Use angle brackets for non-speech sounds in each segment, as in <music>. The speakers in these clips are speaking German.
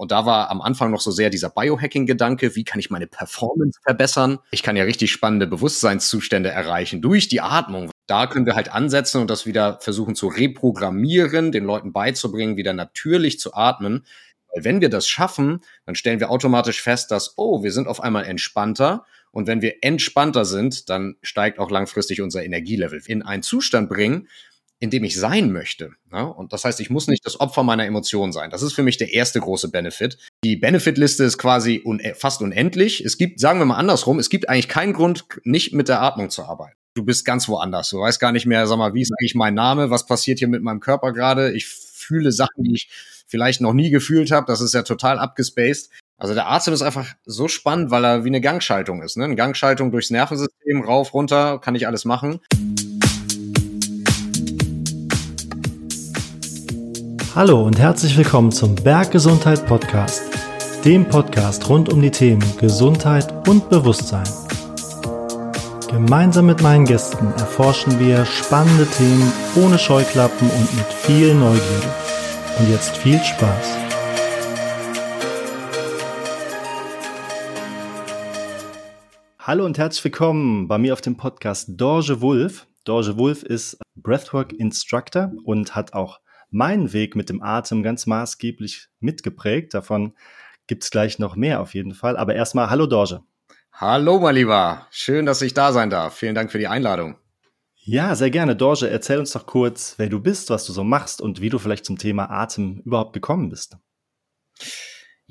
Und da war am Anfang noch so sehr dieser Biohacking-Gedanke, wie kann ich meine Performance verbessern? Ich kann ja richtig spannende Bewusstseinszustände erreichen durch die Atmung. Da können wir halt ansetzen und das wieder versuchen zu reprogrammieren, den Leuten beizubringen, wieder natürlich zu atmen. Weil wenn wir das schaffen, dann stellen wir automatisch fest, dass, oh, wir sind auf einmal entspannter. Und wenn wir entspannter sind, dann steigt auch langfristig unser Energielevel. In einen Zustand bringen, in dem ich sein möchte. Ja? Und das heißt, ich muss nicht das Opfer meiner Emotionen sein. Das ist für mich der erste große Benefit. Die Benefit-Liste ist quasi un fast unendlich. Es gibt, sagen wir mal andersrum, es gibt eigentlich keinen Grund, nicht mit der Atmung zu arbeiten. Du bist ganz woanders. Du weißt gar nicht mehr, sag mal, wie ist eigentlich mein Name? Was passiert hier mit meinem Körper gerade? Ich fühle Sachen, die ich vielleicht noch nie gefühlt habe. Das ist ja total abgespaced. Also der Atem ist einfach so spannend, weil er wie eine Gangschaltung ist. Ne? Eine Gangschaltung durchs Nervensystem, rauf, runter, kann ich alles machen. Hallo und herzlich willkommen zum Berggesundheit Podcast, dem Podcast rund um die Themen Gesundheit und Bewusstsein. Gemeinsam mit meinen Gästen erforschen wir spannende Themen ohne Scheuklappen und mit viel Neugierde. Und jetzt viel Spaß. Hallo und herzlich willkommen bei mir auf dem Podcast Dorje Wulf. Dorje Wulf ist Breathwork Instructor und hat auch meinen Weg mit dem Atem ganz maßgeblich mitgeprägt. Davon gibt es gleich noch mehr auf jeden Fall. Aber erstmal, hallo Dorje. Hallo, mein Lieber. Schön, dass ich da sein darf. Vielen Dank für die Einladung. Ja, sehr gerne. Dorje, erzähl uns doch kurz, wer du bist, was du so machst und wie du vielleicht zum Thema Atem überhaupt gekommen bist.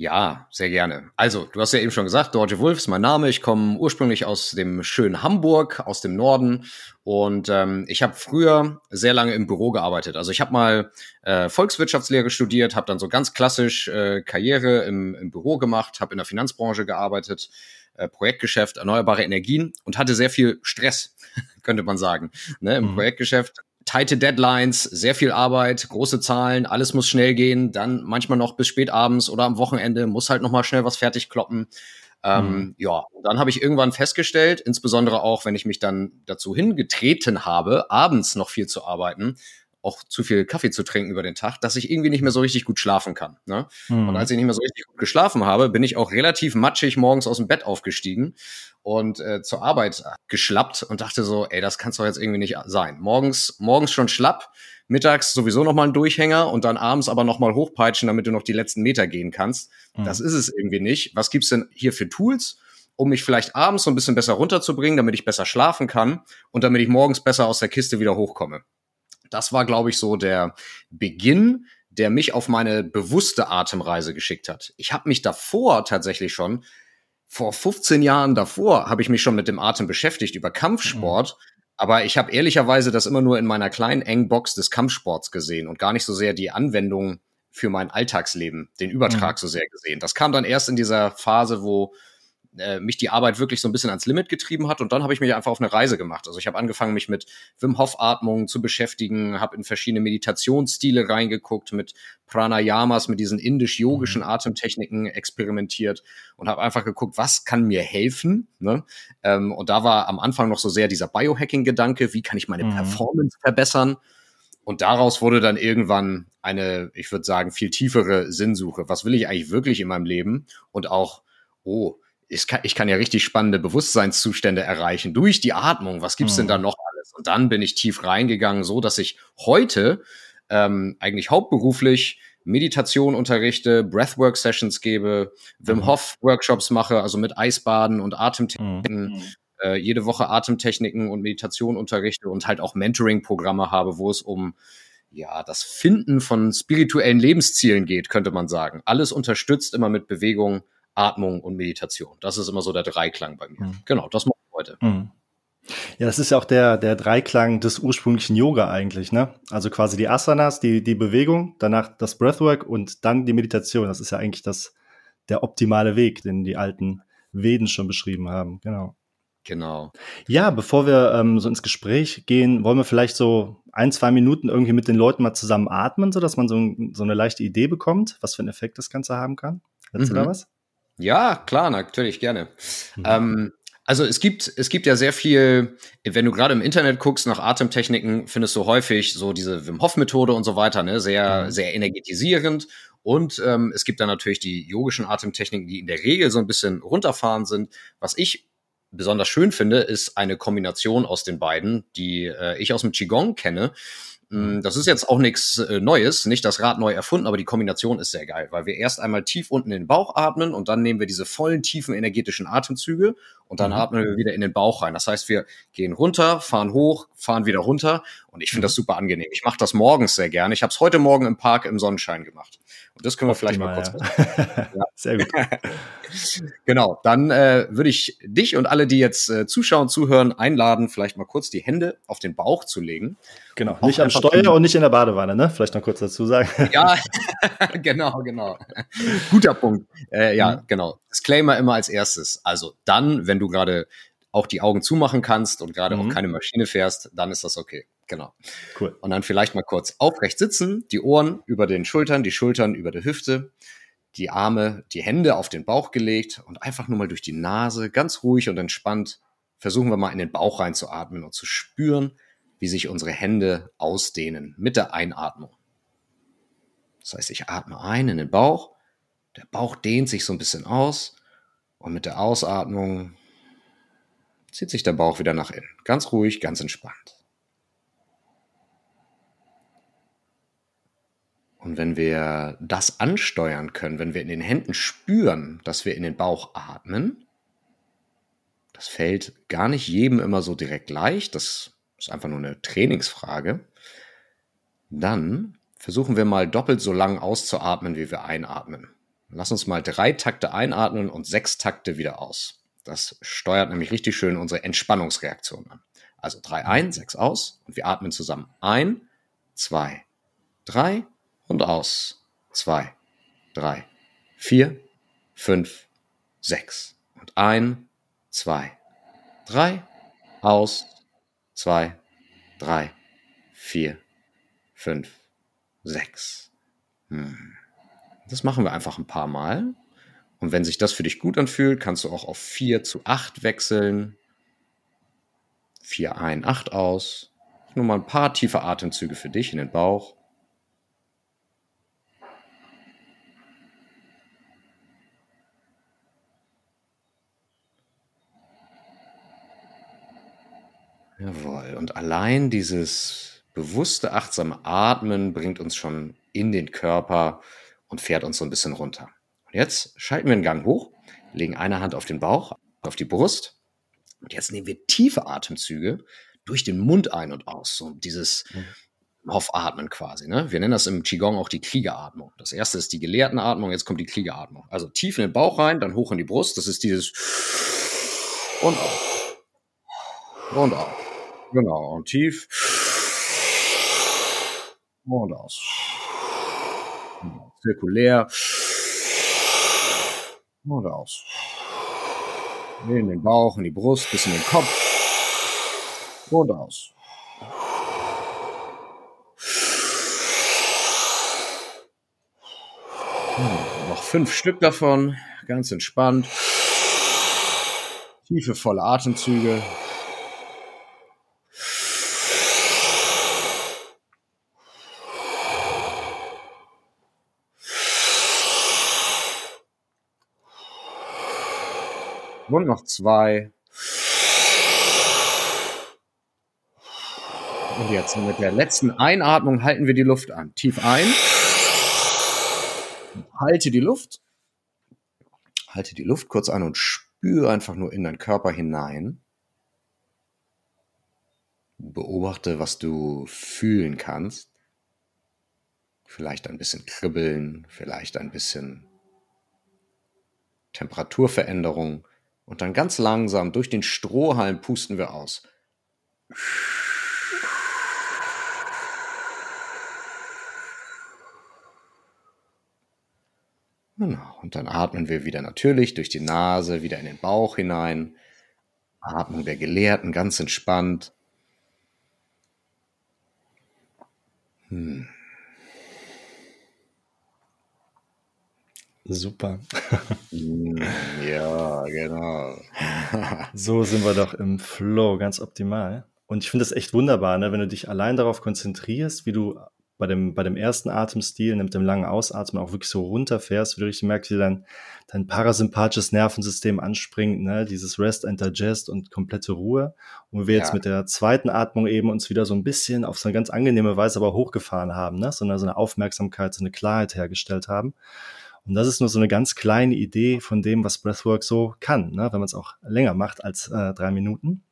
Ja, sehr gerne. Also, du hast ja eben schon gesagt, Dorje Wolf ist mein Name. Ich komme ursprünglich aus dem schönen Hamburg, aus dem Norden. Und ähm, ich habe früher sehr lange im Büro gearbeitet. Also ich habe mal äh, Volkswirtschaftslehre studiert, habe dann so ganz klassisch äh, Karriere im, im Büro gemacht, habe in der Finanzbranche gearbeitet, äh, Projektgeschäft, erneuerbare Energien und hatte sehr viel Stress, <laughs> könnte man sagen. Ne, Im mhm. Projektgeschäft tighte Deadlines, sehr viel Arbeit, große Zahlen, alles muss schnell gehen, dann manchmal noch bis spät abends oder am Wochenende muss halt noch mal schnell was fertig kloppen. Ähm, mhm. Ja, dann habe ich irgendwann festgestellt, insbesondere auch, wenn ich mich dann dazu hingetreten habe, abends noch viel zu arbeiten, auch zu viel Kaffee zu trinken über den Tag, dass ich irgendwie nicht mehr so richtig gut schlafen kann. Ne? Mhm. Und als ich nicht mehr so richtig gut geschlafen habe, bin ich auch relativ matschig morgens aus dem Bett aufgestiegen und äh, zur Arbeit geschlappt und dachte so, ey, das kann's doch jetzt irgendwie nicht sein. Morgens, morgens schon schlapp, mittags sowieso noch mal ein Durchhänger und dann abends aber noch mal hochpeitschen, damit du noch die letzten Meter gehen kannst. Mhm. Das ist es irgendwie nicht. Was gibt's denn hier für Tools? um mich vielleicht abends so ein bisschen besser runterzubringen, damit ich besser schlafen kann und damit ich morgens besser aus der Kiste wieder hochkomme. Das war, glaube ich, so der Beginn, der mich auf meine bewusste Atemreise geschickt hat. Ich habe mich davor tatsächlich schon, vor 15 Jahren davor, habe ich mich schon mit dem Atem beschäftigt über Kampfsport. Mhm. Aber ich habe ehrlicherweise das immer nur in meiner kleinen engen Box des Kampfsports gesehen und gar nicht so sehr die Anwendung für mein Alltagsleben, den Übertrag mhm. so sehr gesehen. Das kam dann erst in dieser Phase, wo äh, mich die Arbeit wirklich so ein bisschen ans Limit getrieben hat. Und dann habe ich mich einfach auf eine Reise gemacht. Also ich habe angefangen, mich mit Wim Hof Atmung zu beschäftigen, habe in verschiedene Meditationsstile reingeguckt, mit Pranayamas, mit diesen indisch-yogischen mhm. Atemtechniken experimentiert und habe einfach geguckt, was kann mir helfen. Ne? Ähm, und da war am Anfang noch so sehr dieser Biohacking-Gedanke, wie kann ich meine mhm. Performance verbessern? Und daraus wurde dann irgendwann eine, ich würde sagen, viel tiefere Sinnsuche. Was will ich eigentlich wirklich in meinem Leben? Und auch, oh, ich kann, ich kann ja richtig spannende Bewusstseinszustände erreichen durch die Atmung. Was gibt's mhm. denn da mhm. noch alles? Und dann bin ich tief reingegangen, so dass ich heute ähm, eigentlich hauptberuflich Meditation unterrichte, Breathwork Sessions gebe, Wim mhm. Hof Workshops mache, also mit Eisbaden und Atemtechniken. Mhm. Äh, jede Woche Atemtechniken und Meditation unterrichte und halt auch Mentoring-Programme habe, wo es um ja, das Finden von spirituellen Lebenszielen geht, könnte man sagen. Alles unterstützt immer mit Bewegung, Atmung und Meditation. Das ist immer so der Dreiklang bei mir. Mhm. Genau, das mache ich heute. Mhm. Ja, das ist ja auch der, der Dreiklang des ursprünglichen Yoga eigentlich, ne? Also quasi die Asanas, die, die Bewegung, danach das Breathwork und dann die Meditation. Das ist ja eigentlich das, der optimale Weg, den die alten Veden schon beschrieben haben. Genau. Genau. Ja, bevor wir ähm, so ins Gespräch gehen, wollen wir vielleicht so ein, zwei Minuten irgendwie mit den Leuten mal zusammen atmen, so dass man so, so eine leichte Idee bekommt, was für einen Effekt das Ganze haben kann. Hättest mhm. du da was? Ja, klar, natürlich, gerne. Mhm. Ähm, also es gibt, es gibt ja sehr viel, wenn du gerade im Internet guckst nach Atemtechniken, findest du häufig so diese Wim Hof Methode und so weiter, ne, sehr, mhm. sehr energetisierend. Und ähm, es gibt dann natürlich die yogischen Atemtechniken, die in der Regel so ein bisschen runterfahren sind. Was ich besonders schön finde, ist eine Kombination aus den beiden, die äh, ich aus dem Qigong kenne. Mm, das ist jetzt auch nichts äh, Neues, nicht das Rad neu erfunden, aber die Kombination ist sehr geil, weil wir erst einmal tief unten in den Bauch atmen und dann nehmen wir diese vollen, tiefen, energetischen Atemzüge und dann mhm. atmen wir wieder in den Bauch rein. Das heißt, wir gehen runter, fahren hoch, fahren wieder runter und ich finde mhm. das super angenehm. Ich mache das morgens sehr gerne. Ich habe es heute Morgen im Park im Sonnenschein gemacht. Und das können wir Optimal, vielleicht mal kurz. Ja. <laughs> ja. Sehr gut. <laughs> genau, dann äh, würde ich dich und alle, die jetzt äh, zuschauen, zuhören, einladen, vielleicht mal kurz die Hände auf den Bauch zu legen. Genau, nicht am Steuer und nicht in der Badewanne, ne? Vielleicht noch kurz dazu sagen. ja, <laughs> genau, genau. Guter Punkt. Äh, ja, mhm. genau. Disclaimer immer als erstes. Also dann, wenn du gerade auch die Augen zumachen kannst und gerade mhm. auch keine Maschine fährst, dann ist das okay. Genau. Cool. Und dann vielleicht mal kurz aufrecht sitzen, die Ohren über den Schultern, die Schultern über der Hüfte, die Arme, die Hände auf den Bauch gelegt und einfach nur mal durch die Nase ganz ruhig und entspannt versuchen wir mal in den Bauch reinzuatmen und zu spüren, wie sich unsere Hände ausdehnen mit der Einatmung. Das heißt, ich atme ein in den Bauch, der Bauch dehnt sich so ein bisschen aus und mit der Ausatmung zieht sich der Bauch wieder nach innen. Ganz ruhig, ganz entspannt. Und wenn wir das ansteuern können, wenn wir in den Händen spüren, dass wir in den Bauch atmen, das fällt gar nicht jedem immer so direkt leicht, das ist einfach nur eine Trainingsfrage, dann versuchen wir mal doppelt so lang auszuatmen, wie wir einatmen. Lass uns mal drei Takte einatmen und sechs Takte wieder aus. Das steuert nämlich richtig schön unsere Entspannungsreaktion an. Also drei ein, sechs aus und wir atmen zusammen. Ein, zwei, drei und aus. Zwei, drei, vier, fünf, sechs. Und ein, zwei, drei, aus, zwei, drei, vier, fünf, sechs. Hm. Das machen wir einfach ein paar Mal. Und wenn sich das für dich gut anfühlt, kannst du auch auf 4 zu 8 wechseln. 4 ein, 8 aus. Nur mal ein paar tiefe Atemzüge für dich in den Bauch. Jawohl. Und allein dieses bewusste, achtsame Atmen bringt uns schon in den Körper und fährt uns so ein bisschen runter. Und jetzt schalten wir den Gang hoch, legen eine Hand auf den Bauch, auf die Brust. Und jetzt nehmen wir tiefe Atemzüge durch den Mund ein und aus. So dieses Aufatmen quasi. Ne? Wir nennen das im Qigong auch die Kriegeratmung. Das erste ist die Gelehrtenatmung, jetzt kommt die Kriegeratmung. Also tief in den Bauch rein, dann hoch in die Brust. Das ist dieses und auf. Und auf. Genau. Und tief. Und aus. Zirkulär. Und aus. In den Bauch, in die Brust, bis in den Kopf. Und aus. Hm, noch fünf Stück davon, ganz entspannt. Tiefe, volle Atemzüge. Und noch zwei. Und jetzt mit der letzten Einatmung halten wir die Luft an. Tief ein. Halte die Luft. Halte die Luft kurz an und spüre einfach nur in deinen Körper hinein. Beobachte, was du fühlen kannst. Vielleicht ein bisschen kribbeln, vielleicht ein bisschen Temperaturveränderung. Und dann ganz langsam durch den Strohhalm pusten wir aus. Genau. Und dann atmen wir wieder natürlich durch die Nase, wieder in den Bauch hinein. Atmung der Gelehrten, ganz entspannt. Hm. Super. Hm, ja, genau. <laughs> so sind wir doch im Flow, ganz optimal. Und ich finde das echt wunderbar, ne? wenn du dich allein darauf konzentrierst, wie du bei dem, bei dem ersten Atemstil, mit dem langen Ausatmen auch wirklich so runterfährst, wie du richtig merkst, wie dein, dein parasympathisches Nervensystem anspringt, ne? dieses Rest and Digest und komplette Ruhe. Und wir ja. jetzt mit der zweiten Atmung eben uns wieder so ein bisschen auf so eine ganz angenehme Weise aber hochgefahren haben, ne? so, eine, so eine Aufmerksamkeit, so eine Klarheit hergestellt haben. Und das ist nur so eine ganz kleine Idee von dem, was Breathwork so kann, ne? wenn man es auch länger macht als äh, drei Minuten.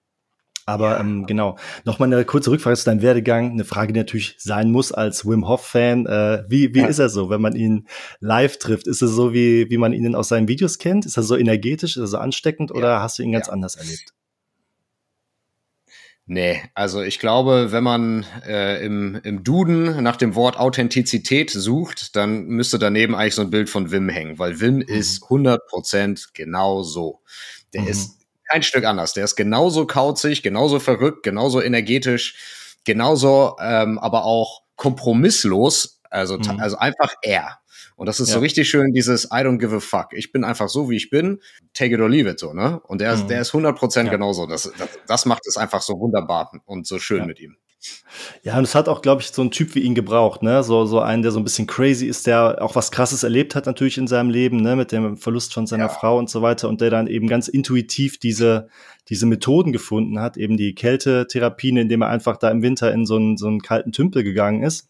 Aber ja. ähm, genau, nochmal eine kurze Rückfrage zu deinem Werdegang. Eine Frage, die natürlich sein muss als Wim Hof-Fan. Äh, wie wie ja. ist er so, wenn man ihn live trifft? Ist er so, wie, wie man ihn aus seinen Videos kennt? Ist er so energetisch, ist er so ansteckend ja. oder hast du ihn ganz anders erlebt? Nee, also ich glaube, wenn man äh, im, im Duden nach dem Wort Authentizität sucht, dann müsste daneben eigentlich so ein Bild von Wim hängen, weil Wim mhm. ist 100% genau so. Der mhm. ist kein Stück anders. Der ist genauso kauzig, genauso verrückt, genauso energetisch, genauso ähm, aber auch kompromisslos. Also, mhm. also einfach er. Und das ist ja. so richtig schön, dieses I don't give a fuck. Ich bin einfach so, wie ich bin. Take it or leave it so, ne? Und der, mhm. ist, der ist 100% ja. genauso. Das, das, das macht es einfach so wunderbar und so schön ja. mit ihm. Ja, und es hat auch, glaube ich, so ein Typ wie ihn gebraucht, ne? So, so einen, der so ein bisschen crazy ist, der auch was krasses erlebt hat natürlich in seinem Leben, ne? Mit dem Verlust von seiner ja. Frau und so weiter und der dann eben ganz intuitiv diese, diese Methoden gefunden hat, eben die Kältetherapien, indem er einfach da im Winter in so einen, so einen kalten Tümpel gegangen ist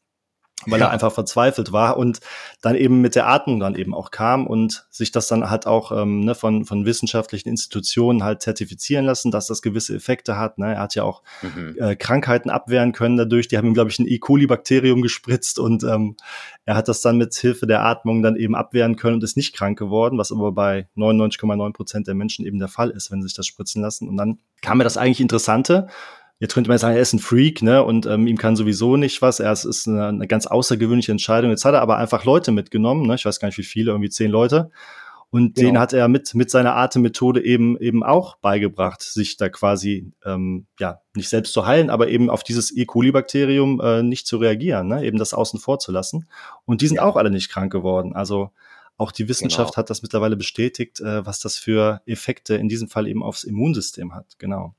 weil ja. er einfach verzweifelt war und dann eben mit der Atmung dann eben auch kam und sich das dann halt auch ähm, ne, von, von wissenschaftlichen Institutionen halt zertifizieren lassen, dass das gewisse Effekte hat. Ne? Er hat ja auch mhm. äh, Krankheiten abwehren können dadurch. Die haben ihm, glaube ich, ein E. coli-Bakterium gespritzt und ähm, er hat das dann mit Hilfe der Atmung dann eben abwehren können und ist nicht krank geworden, was aber bei 99,9 Prozent der Menschen eben der Fall ist, wenn sie sich das spritzen lassen. Und dann kam mir das eigentlich Interessante Jetzt könnte man sagen, er ist ein Freak, ne? Und ähm, ihm kann sowieso nicht was. Er ist, ist eine, eine ganz außergewöhnliche Entscheidung. Jetzt hat er aber einfach Leute mitgenommen, ne? Ich weiß gar nicht, wie viele, irgendwie zehn Leute. Und genau. denen hat er mit, mit seiner Atemmethode eben, eben auch beigebracht, sich da quasi, ähm, ja, nicht selbst zu heilen, aber eben auf dieses E. coli-Bakterium äh, nicht zu reagieren, ne? eben das außen vor zu lassen. Und die sind ja. auch alle nicht krank geworden. Also auch die Wissenschaft genau. hat das mittlerweile bestätigt, äh, was das für Effekte in diesem Fall eben aufs Immunsystem hat. Genau.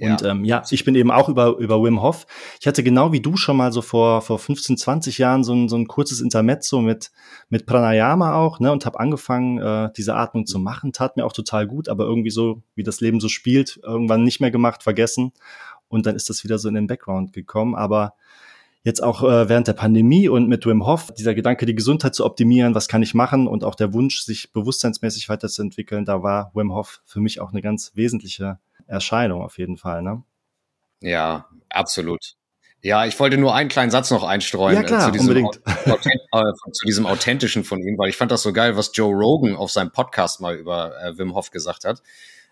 Und ja. Ähm, ja, ich bin eben auch über, über Wim Hof. Ich hatte genau wie du schon mal so vor, vor 15, 20 Jahren so ein, so ein kurzes Intermezzo mit, mit Pranayama auch, ne, und habe angefangen, äh, diese Atmung zu machen. Tat mir auch total gut, aber irgendwie so, wie das Leben so spielt, irgendwann nicht mehr gemacht, vergessen. Und dann ist das wieder so in den Background gekommen. Aber jetzt auch äh, während der Pandemie und mit Wim Hof, dieser Gedanke, die Gesundheit zu optimieren, was kann ich machen und auch der Wunsch, sich bewusstseinsmäßig weiterzuentwickeln, da war Wim Hof für mich auch eine ganz wesentliche Erscheinung auf jeden Fall, ne? Ja, absolut. Ja, ich wollte nur einen kleinen Satz noch einstreuen ja, klar, äh, zu, diesem äh, zu diesem authentischen von ihm, weil ich fand das so geil, was Joe Rogan auf seinem Podcast mal über äh, Wim Hof gesagt hat.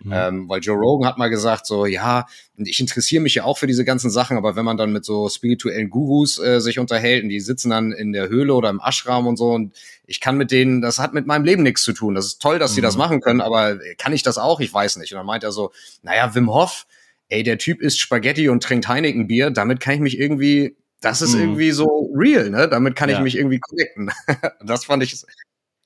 Mhm. Ähm, weil Joe Rogan hat mal gesagt, so, ja, ich interessiere mich ja auch für diese ganzen Sachen, aber wenn man dann mit so spirituellen Gurus äh, sich unterhält und die sitzen dann in der Höhle oder im Ashram und so und ich kann mit denen, das hat mit meinem Leben nichts zu tun. Das ist toll, dass mhm. sie das machen können, aber kann ich das auch? Ich weiß nicht. Und dann meint er so, naja, Wim Hof, ey, der Typ isst Spaghetti und trinkt Heineken-Bier, damit kann ich mich irgendwie das ist mhm. irgendwie so real, ne? Damit kann ja. ich mich irgendwie connecten. <laughs> das fand ich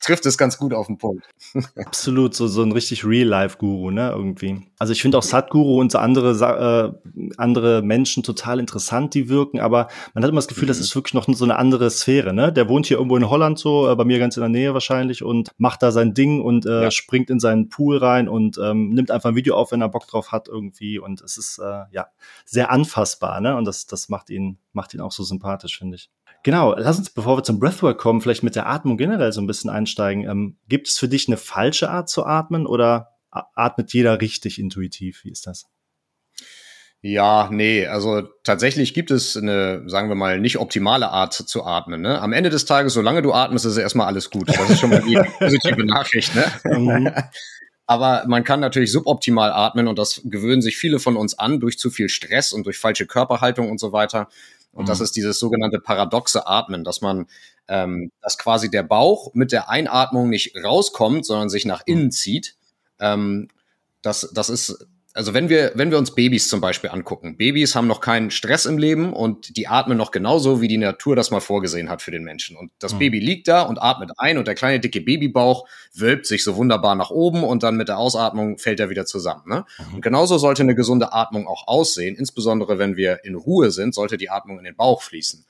trifft es ganz gut auf den Punkt. <laughs> Absolut, so, so ein richtig Real-Life-Guru, ne, irgendwie. Also ich finde auch Sadhguru und so andere, äh, andere Menschen total interessant, die wirken, aber man hat immer das Gefühl, mhm. das ist wirklich noch so eine andere Sphäre, ne? Der wohnt hier irgendwo in Holland so, äh, bei mir ganz in der Nähe wahrscheinlich und macht da sein Ding und äh, ja. springt in seinen Pool rein und ähm, nimmt einfach ein Video auf, wenn er Bock drauf hat irgendwie und es ist, äh, ja, sehr anfassbar, ne? Und das, das macht ihn, macht ihn auch so sympathisch, finde ich. Genau, lass uns, bevor wir zum Breathwork kommen, vielleicht mit der Atmung generell so ein bisschen einsteigen. Ähm, gibt es für dich eine falsche Art zu atmen oder atmet jeder richtig intuitiv? Wie ist das? Ja, nee, also tatsächlich gibt es eine, sagen wir mal, nicht optimale Art zu atmen. Ne? Am Ende des Tages, solange du atmest, ist erstmal alles gut. Das ist schon mal die <laughs> positive Nachricht. Ne? Mhm. <laughs> Aber man kann natürlich suboptimal atmen und das gewöhnen sich viele von uns an durch zu viel Stress und durch falsche Körperhaltung und so weiter. Und mhm. das ist dieses sogenannte paradoxe Atmen, dass man, ähm, dass quasi der Bauch mit der Einatmung nicht rauskommt, sondern sich nach innen zieht. Ähm, das, das ist also wenn wir, wenn wir uns Babys zum Beispiel angucken, Babys haben noch keinen Stress im Leben und die atmen noch genauso, wie die Natur das mal vorgesehen hat für den Menschen. Und das mhm. Baby liegt da und atmet ein und der kleine dicke Babybauch wölbt sich so wunderbar nach oben und dann mit der Ausatmung fällt er wieder zusammen. Ne? Mhm. Und genauso sollte eine gesunde Atmung auch aussehen, insbesondere wenn wir in Ruhe sind, sollte die Atmung in den Bauch fließen.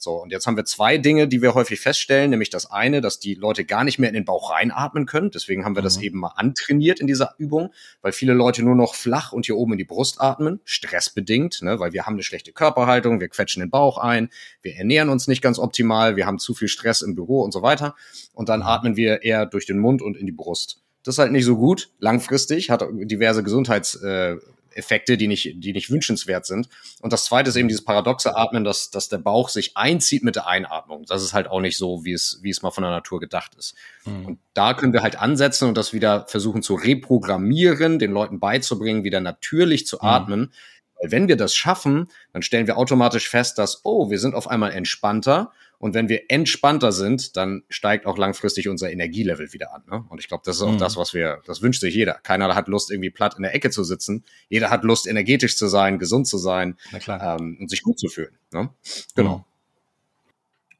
So, und jetzt haben wir zwei Dinge, die wir häufig feststellen, nämlich das eine, dass die Leute gar nicht mehr in den Bauch reinatmen können. Deswegen haben wir mhm. das eben mal antrainiert in dieser Übung, weil viele Leute nur noch flach und hier oben in die Brust atmen, stressbedingt, ne, weil wir haben eine schlechte Körperhaltung, wir quetschen den Bauch ein, wir ernähren uns nicht ganz optimal, wir haben zu viel Stress im Büro und so weiter. Und dann mhm. atmen wir eher durch den Mund und in die Brust. Das ist halt nicht so gut, langfristig, hat diverse Gesundheits, äh, Effekte, die nicht, die nicht wünschenswert sind. Und das zweite ist eben dieses paradoxe Atmen, dass, dass der Bauch sich einzieht mit der Einatmung. Das ist halt auch nicht so, wie es, wie es mal von der Natur gedacht ist. Mhm. Und da können wir halt ansetzen und das wieder versuchen zu reprogrammieren, den Leuten beizubringen, wieder natürlich zu mhm. atmen. Weil wenn wir das schaffen, dann stellen wir automatisch fest, dass, oh, wir sind auf einmal entspannter und wenn wir entspannter sind, dann steigt auch langfristig unser Energielevel wieder an. Ne? Und ich glaube, das ist auch mhm. das, was wir, das wünscht sich jeder. Keiner hat Lust, irgendwie platt in der Ecke zu sitzen. Jeder hat Lust, energetisch zu sein, gesund zu sein ähm, und sich gut zu fühlen. Ne? Genau. Mhm.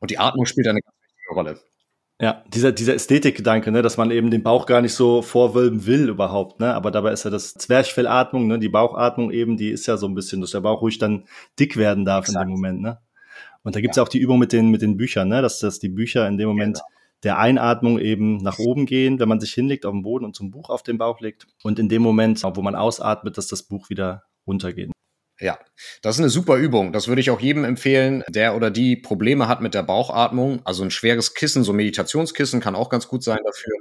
Und die Atmung spielt eine ganz wichtige Rolle. Ja, dieser, dieser Ästhetikgedanke, ne, dass man eben den Bauch gar nicht so vorwölben will überhaupt, ne? Aber dabei ist ja das Zwerchfellatmung, ne, die Bauchatmung eben, die ist ja so ein bisschen, dass der Bauch ruhig dann dick werden darf Exakt. in dem Moment, ne? Und da gibt's ja. auch die Übung mit den, mit den Büchern, ne? dass, dass die Bücher in dem Moment genau. der Einatmung eben nach oben gehen, wenn man sich hinlegt auf den Boden und zum Buch auf den Bauch legt. Und in dem Moment, wo man ausatmet, dass das Buch wieder runtergeht. Ja, das ist eine super Übung. Das würde ich auch jedem empfehlen, der oder die Probleme hat mit der Bauchatmung. Also ein schweres Kissen, so Meditationskissen kann auch ganz gut sein dafür.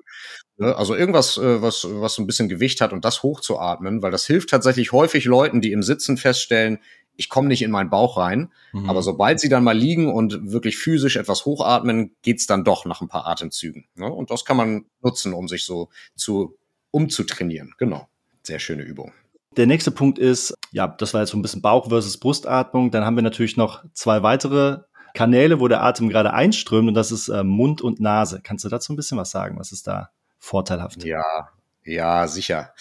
Ne? Also irgendwas, äh, was, was so ein bisschen Gewicht hat und das hochzuatmen, weil das hilft tatsächlich häufig Leuten, die im Sitzen feststellen, ich komme nicht in meinen Bauch rein. Mhm. Aber sobald sie dann mal liegen und wirklich physisch etwas hochatmen, geht's dann doch nach ein paar Atemzügen. Ne? Und das kann man nutzen, um sich so zu umzutrainieren. Genau. Sehr schöne Übung. Der nächste Punkt ist, ja, das war jetzt so ein bisschen Bauch versus Brustatmung. Dann haben wir natürlich noch zwei weitere Kanäle, wo der Atem gerade einströmt und das ist äh, Mund und Nase. Kannst du dazu ein bisschen was sagen? Was ist da vorteilhaft? Ja, ja, sicher.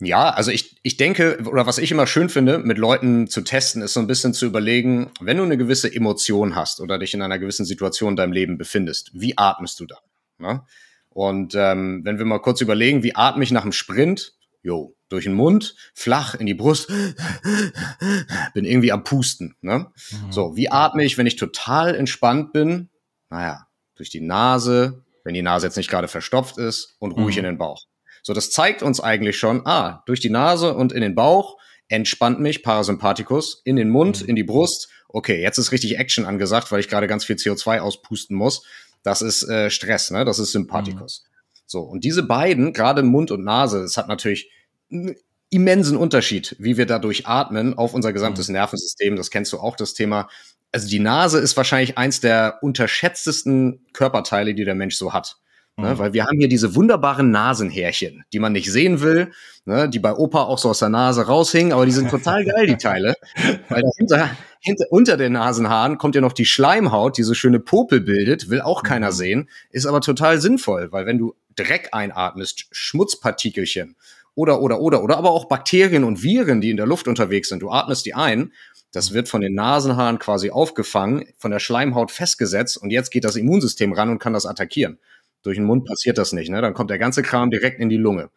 Ja, also ich, ich denke, oder was ich immer schön finde, mit Leuten zu testen, ist so ein bisschen zu überlegen, wenn du eine gewisse Emotion hast oder dich in einer gewissen Situation in deinem Leben befindest, wie atmest du da? Ne? Und ähm, wenn wir mal kurz überlegen, wie atme ich nach dem Sprint? Jo, durch den Mund, flach in die Brust, bin irgendwie am Pusten. Ne? Mhm. So, wie atme ich, wenn ich total entspannt bin? Naja, durch die Nase, wenn die Nase jetzt nicht gerade verstopft ist und ruhig mhm. in den Bauch. So, das zeigt uns eigentlich schon, ah, durch die Nase und in den Bauch entspannt mich Parasympathikus, in den Mund, mhm. in die Brust. Okay, jetzt ist richtig Action angesagt, weil ich gerade ganz viel CO2 auspusten muss. Das ist äh, Stress, ne? Das ist Sympathikus. Mhm. So, und diese beiden, gerade Mund und Nase, es hat natürlich einen immensen Unterschied, wie wir dadurch atmen auf unser gesamtes mhm. Nervensystem. Das kennst du auch, das Thema. Also die Nase ist wahrscheinlich eins der unterschätztesten Körperteile, die der Mensch so hat. Ne, mhm. weil wir haben hier diese wunderbaren Nasenhärchen, die man nicht sehen will, ne, die bei Opa auch so aus der Nase raushingen, aber die sind total geil, die Teile. <laughs> Weil dahinter, hinter, unter den Nasenhaaren kommt ja noch die Schleimhaut, die so schöne Popel bildet, will auch keiner mhm. sehen, ist aber total sinnvoll, weil wenn du Dreck einatmest, Schmutzpartikelchen oder, oder, oder, oder aber auch Bakterien und Viren, die in der Luft unterwegs sind, du atmest die ein, das wird von den Nasenhaaren quasi aufgefangen, von der Schleimhaut festgesetzt und jetzt geht das Immunsystem ran und kann das attackieren. Durch den Mund passiert das nicht. Ne? Dann kommt der ganze Kram direkt in die Lunge.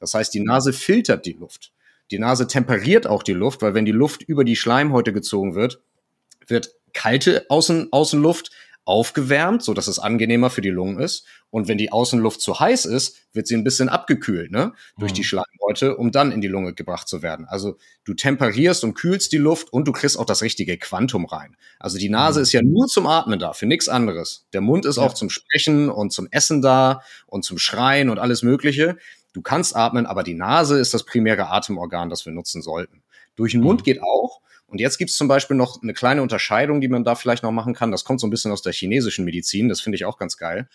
Das heißt, die Nase filtert die Luft. Die Nase temperiert auch die Luft, weil wenn die Luft über die Schleimhäute gezogen wird, wird kalte Außen, Außenluft aufgewärmt, so dass es angenehmer für die Lungen ist. Und wenn die Außenluft zu heiß ist, wird sie ein bisschen abgekühlt, ne? Durch mhm. die Schleimhäute, um dann in die Lunge gebracht zu werden. Also du temperierst und kühlst die Luft und du kriegst auch das richtige Quantum rein. Also die Nase mhm. ist ja nur zum Atmen da, für nichts anderes. Der Mund ist ja. auch zum Sprechen und zum Essen da und zum Schreien und alles Mögliche. Du kannst atmen, aber die Nase ist das primäre Atemorgan, das wir nutzen sollten. Durch den Mund mhm. geht auch, und jetzt gibt es zum Beispiel noch eine kleine Unterscheidung, die man da vielleicht noch machen kann. Das kommt so ein bisschen aus der chinesischen Medizin, das finde ich auch ganz geil.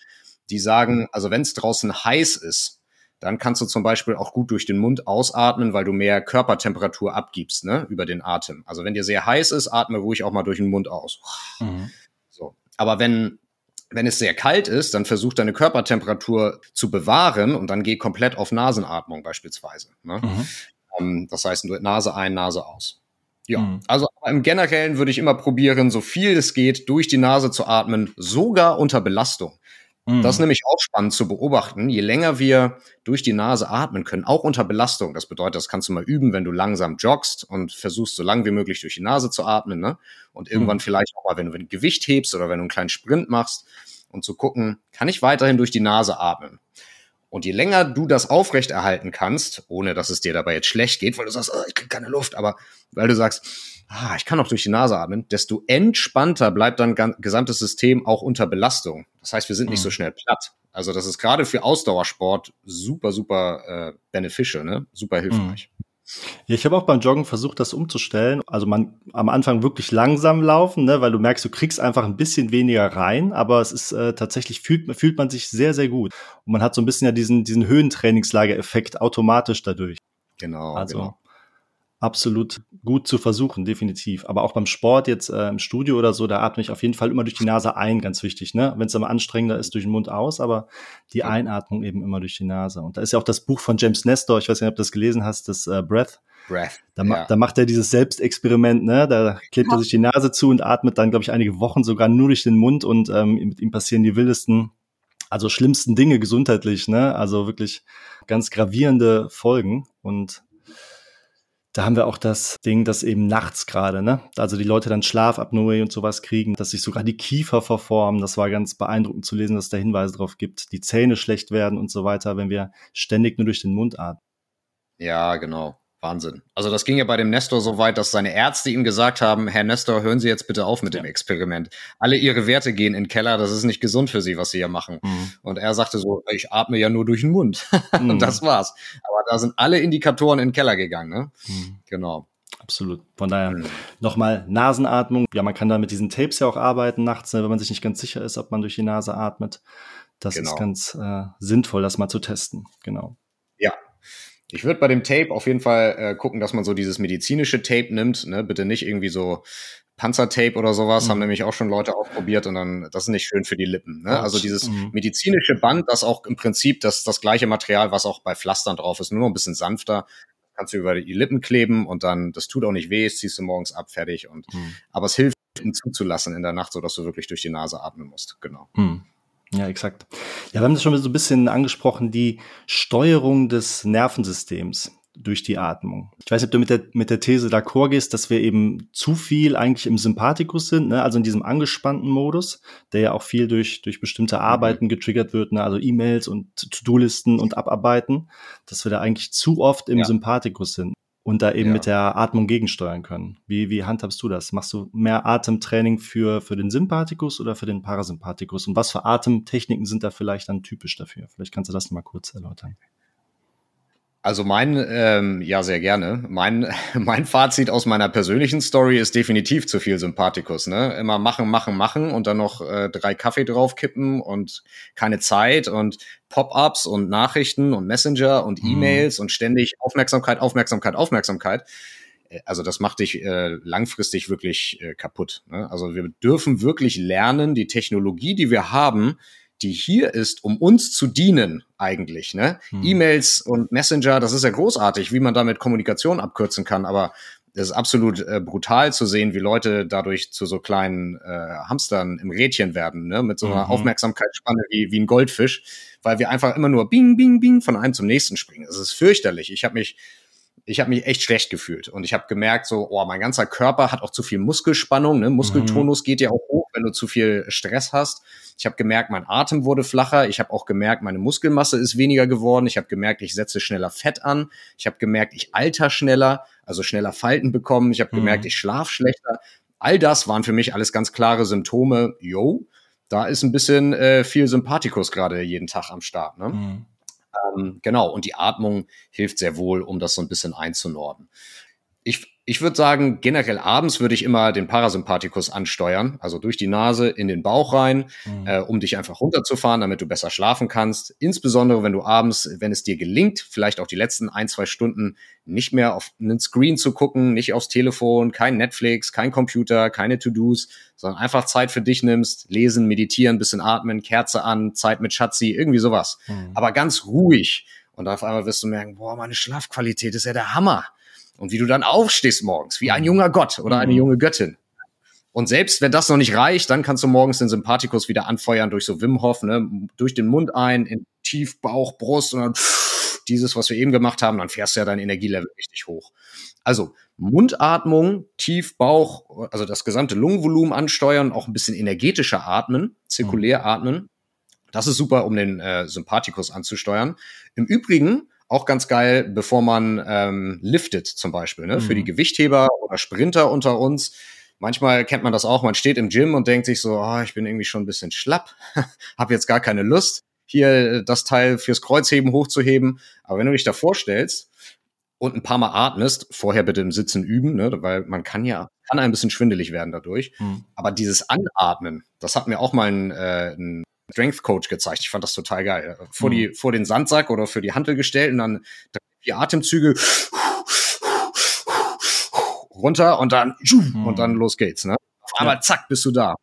Die sagen, also wenn es draußen heiß ist, dann kannst du zum Beispiel auch gut durch den Mund ausatmen, weil du mehr Körpertemperatur abgibst, ne, über den Atem. Also wenn dir sehr heiß ist, atme ruhig auch mal durch den Mund aus. Mhm. So. Aber wenn, wenn es sehr kalt ist, dann versuch deine Körpertemperatur zu bewahren und dann geh komplett auf Nasenatmung beispielsweise. Ne? Mhm. Um, das heißt, Nase ein, Nase aus. Ja, mhm. also im Generellen würde ich immer probieren, so viel es geht, durch die Nase zu atmen, sogar unter Belastung. Mhm. Das ist nämlich auch spannend zu beobachten. Je länger wir durch die Nase atmen können, auch unter Belastung, das bedeutet, das kannst du mal üben, wenn du langsam joggst und versuchst, so lang wie möglich durch die Nase zu atmen, ne? Und irgendwann mhm. vielleicht auch mal, wenn du ein Gewicht hebst oder wenn du einen kleinen Sprint machst und zu gucken, kann ich weiterhin durch die Nase atmen? Und je länger du das aufrechterhalten kannst, ohne dass es dir dabei jetzt schlecht geht, weil du sagst, oh, ich krieg keine Luft, aber weil du sagst, ah, ich kann auch durch die Nase atmen, desto entspannter bleibt dein gesamtes System auch unter Belastung. Das heißt, wir sind nicht so mhm. schnell platt. Also das ist gerade für Ausdauersport super, super äh, beneficial, ne? super hilfreich. Mhm. Ja, ich habe auch beim Joggen versucht, das umzustellen. Also man am Anfang wirklich langsam laufen, ne, weil du merkst, du kriegst einfach ein bisschen weniger rein, aber es ist äh, tatsächlich fühlt, fühlt man sich sehr, sehr gut. Und man hat so ein bisschen ja diesen, diesen Höhentrainingslager-Effekt automatisch dadurch. Genau. Also genau absolut gut zu versuchen, definitiv. Aber auch beim Sport jetzt äh, im Studio oder so, da atme ich auf jeden Fall immer durch die Nase ein, ganz wichtig. Ne? Wenn es aber anstrengender ist, durch den Mund aus, aber die Einatmung eben immer durch die Nase. Und da ist ja auch das Buch von James Nestor, ich weiß nicht, ob du das gelesen hast, das äh, Breath. Breath. Da, ja. da macht er dieses Selbstexperiment, ne? Da klebt er sich die Nase zu und atmet dann, glaube ich, einige Wochen sogar nur durch den Mund und ähm, mit ihm passieren die wildesten, also schlimmsten Dinge gesundheitlich, ne? Also wirklich ganz gravierende Folgen. Und da haben wir auch das Ding, dass eben nachts gerade, ne? Also die Leute dann Schlafapnoe und sowas kriegen, dass sich sogar die Kiefer verformen. Das war ganz beeindruckend zu lesen, dass da Hinweise drauf gibt. Die Zähne schlecht werden und so weiter, wenn wir ständig nur durch den Mund atmen. Ja, genau. Wahnsinn. Also das ging ja bei dem Nestor so weit, dass seine Ärzte ihm gesagt haben, Herr Nestor, hören Sie jetzt bitte auf mit ja. dem Experiment. Alle Ihre Werte gehen in den Keller, das ist nicht gesund für Sie, was Sie hier machen. Mhm. Und er sagte so, ich atme ja nur durch den Mund. <laughs> Mhm. Und das war's. Aber da sind alle Indikatoren in den Keller gegangen. Ne? Mhm. Genau. Absolut. Von daher mhm. nochmal Nasenatmung. Ja, man kann da mit diesen Tapes ja auch arbeiten nachts, ne, wenn man sich nicht ganz sicher ist, ob man durch die Nase atmet. Das genau. ist ganz äh, sinnvoll, das mal zu testen. Genau. Ich würde bei dem Tape auf jeden Fall äh, gucken, dass man so dieses medizinische Tape nimmt, ne? Bitte nicht irgendwie so Panzertape oder sowas, mhm. haben nämlich auch schon Leute ausprobiert und dann, das ist nicht schön für die Lippen. Ne? Also dieses mhm. medizinische Band, das auch im Prinzip das, das gleiche Material, was auch bei Pflastern drauf ist, nur noch ein bisschen sanfter, kannst du über die Lippen kleben und dann, das tut auch nicht weh, das ziehst du morgens ab, fertig und, mhm. aber es hilft, ihn zuzulassen in der Nacht, so dass du wirklich durch die Nase atmen musst, genau. Ja, exakt. Ja, wir haben das schon so ein bisschen angesprochen, die Steuerung des Nervensystems durch die Atmung. Ich weiß nicht, ob du mit der, mit der These d'accord gehst, dass wir eben zu viel eigentlich im Sympathikus sind, ne? also in diesem angespannten Modus, der ja auch viel durch, durch bestimmte mhm. Arbeiten getriggert wird, ne? also E-Mails und To-Do-Listen und Abarbeiten, dass wir da eigentlich zu oft im ja. Sympathikus sind und da eben ja. mit der Atmung gegensteuern können. Wie, wie handhabst du das? Machst du mehr Atemtraining für, für den Sympathikus oder für den Parasympathikus? Und was für Atemtechniken sind da vielleicht dann typisch dafür? Vielleicht kannst du das mal kurz erläutern. Also mein, ähm, ja, sehr gerne. Mein, <laughs> mein Fazit aus meiner persönlichen Story ist definitiv zu viel Sympathikus. Ne? Immer machen, machen, machen und dann noch äh, drei Kaffee draufkippen und keine Zeit und Pop-ups und Nachrichten und Messenger und mhm. E-Mails mhm. und ständig Aufmerksamkeit, Aufmerksamkeit, Aufmerksamkeit. Äh, also das macht dich äh, langfristig wirklich äh, kaputt. Ne? Also wir dürfen wirklich lernen, die Technologie, die wir haben, die hier ist, um uns zu dienen, eigentlich. Ne? Hm. E-Mails und Messenger, das ist ja großartig, wie man damit Kommunikation abkürzen kann, aber es ist absolut äh, brutal zu sehen, wie Leute dadurch zu so kleinen äh, Hamstern im Rädchen werden, ne? mit so einer mhm. Aufmerksamkeitsspanne wie, wie ein Goldfisch, weil wir einfach immer nur bing, bing, bing von einem zum nächsten springen. Es ist fürchterlich. Ich habe mich ich habe mich echt schlecht gefühlt und ich habe gemerkt, so, oh, mein ganzer Körper hat auch zu viel Muskelspannung, ne? Muskeltonus mhm. geht ja auch hoch, wenn du zu viel Stress hast. Ich habe gemerkt, mein Atem wurde flacher. Ich habe auch gemerkt, meine Muskelmasse ist weniger geworden. Ich habe gemerkt, ich setze schneller Fett an. Ich habe gemerkt, ich alter schneller, also schneller Falten bekommen. Ich habe mhm. gemerkt, ich schlaf schlechter. All das waren für mich alles ganz klare Symptome. Yo, da ist ein bisschen äh, viel Sympathikus gerade jeden Tag am Start. Ne? Mhm. Ähm, genau, und die Atmung hilft sehr wohl, um das so ein bisschen einzunorden. Ich ich würde sagen, generell abends würde ich immer den Parasympathikus ansteuern, also durch die Nase in den Bauch rein, mhm. äh, um dich einfach runterzufahren, damit du besser schlafen kannst. Insbesondere, wenn du abends, wenn es dir gelingt, vielleicht auch die letzten ein, zwei Stunden nicht mehr auf einen Screen zu gucken, nicht aufs Telefon, kein Netflix, kein Computer, keine To-Dos, sondern einfach Zeit für dich nimmst, lesen, meditieren, bisschen atmen, Kerze an, Zeit mit Schatzi, irgendwie sowas. Mhm. Aber ganz ruhig. Und auf einmal wirst du merken, boah, meine Schlafqualität ist ja der Hammer und wie du dann aufstehst morgens, wie ein junger Gott oder eine mhm. junge Göttin. Und selbst wenn das noch nicht reicht, dann kannst du morgens den Sympathikus wieder anfeuern durch so Wim Hof, ne? durch den Mund ein, in tief Bauch, Brust und dann dieses, was wir eben gemacht haben, dann fährst du ja dein Energielevel richtig hoch. Also Mundatmung, tief Bauch, also das gesamte Lungenvolumen ansteuern, auch ein bisschen energetischer atmen, zirkulär mhm. atmen. Das ist super, um den äh, Sympathikus anzusteuern. Im Übrigen auch ganz geil, bevor man ähm, liftet zum Beispiel, ne? Mhm. für die mhm. Gewichtheber oder Sprinter unter uns manchmal kennt man das auch, man steht im Gym und denkt sich so, oh, ich bin irgendwie schon ein bisschen schlapp, <laughs> habe jetzt gar keine Lust, hier äh, das Teil fürs Kreuzheben hochzuheben. Aber wenn du dich da vorstellst und ein paar Mal atmest, vorher bitte im Sitzen üben, ne, weil man kann ja, kann ein bisschen schwindelig werden dadurch. Mhm. Aber dieses Anatmen, das hat mir auch mal ein, äh, ein Strength Coach gezeigt. Ich fand das total geil. Vor, mhm. die, vor den Sandsack oder für die Hantel gestellt und dann die Atemzüge runter und dann mhm. und dann los geht's. Ne? Auf einmal ja. zack bist du da.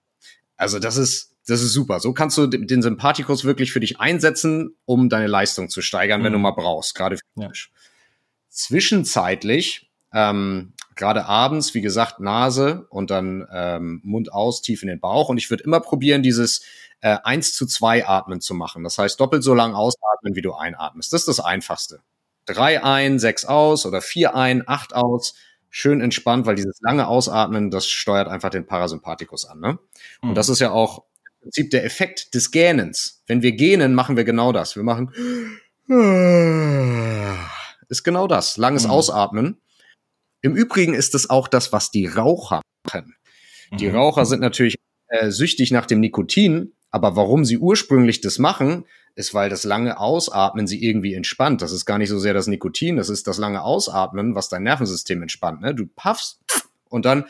Also das ist das ist super. So kannst du den Sympathikus wirklich für dich einsetzen, um deine Leistung zu steigern, mhm. wenn du mhm. mal brauchst, gerade physisch. Ja. Zwischenzeitlich, ähm, gerade abends, wie gesagt, Nase und dann ähm, Mund aus, tief in den Bauch. Und ich würde immer probieren, dieses äh, 1 zu 2 Atmen zu machen. Das heißt, doppelt so lang ausatmen, wie du einatmest. Das ist das Einfachste. Drei ein, sechs aus oder vier ein, acht aus schön entspannt, weil dieses lange Ausatmen, das steuert einfach den Parasympathikus an. Ne? Und mhm. das ist ja auch im Prinzip der Effekt des Gähnens. Wenn wir gähnen, machen wir genau das. Wir machen ist genau das, langes mhm. Ausatmen. Im Übrigen ist es auch das, was die Raucher machen. Die mhm. Raucher sind natürlich äh, süchtig nach dem Nikotin, aber warum sie ursprünglich das machen, ist, weil das lange Ausatmen sie irgendwie entspannt. Das ist gar nicht so sehr das Nikotin, das ist das lange Ausatmen, was dein Nervensystem entspannt. Ne? Du puffst und dann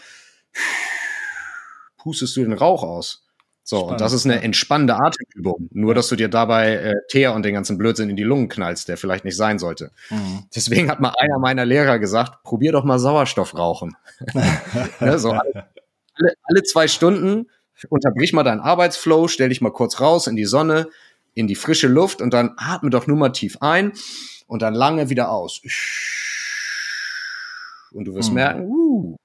pustest du den Rauch aus. So, Spannend. und das ist eine entspannende Atemübung. Nur, dass du dir dabei äh, Teer und den ganzen Blödsinn in die Lungen knallst, der vielleicht nicht sein sollte. Mhm. Deswegen hat mal einer meiner Lehrer gesagt, probier doch mal Sauerstoff rauchen. <laughs> ne, so alle, alle zwei Stunden unterbrich mal deinen Arbeitsflow, stell dich mal kurz raus in die Sonne, in die frische Luft und dann atme doch nur mal tief ein und dann lange wieder aus. Und du wirst mhm. merken, uh,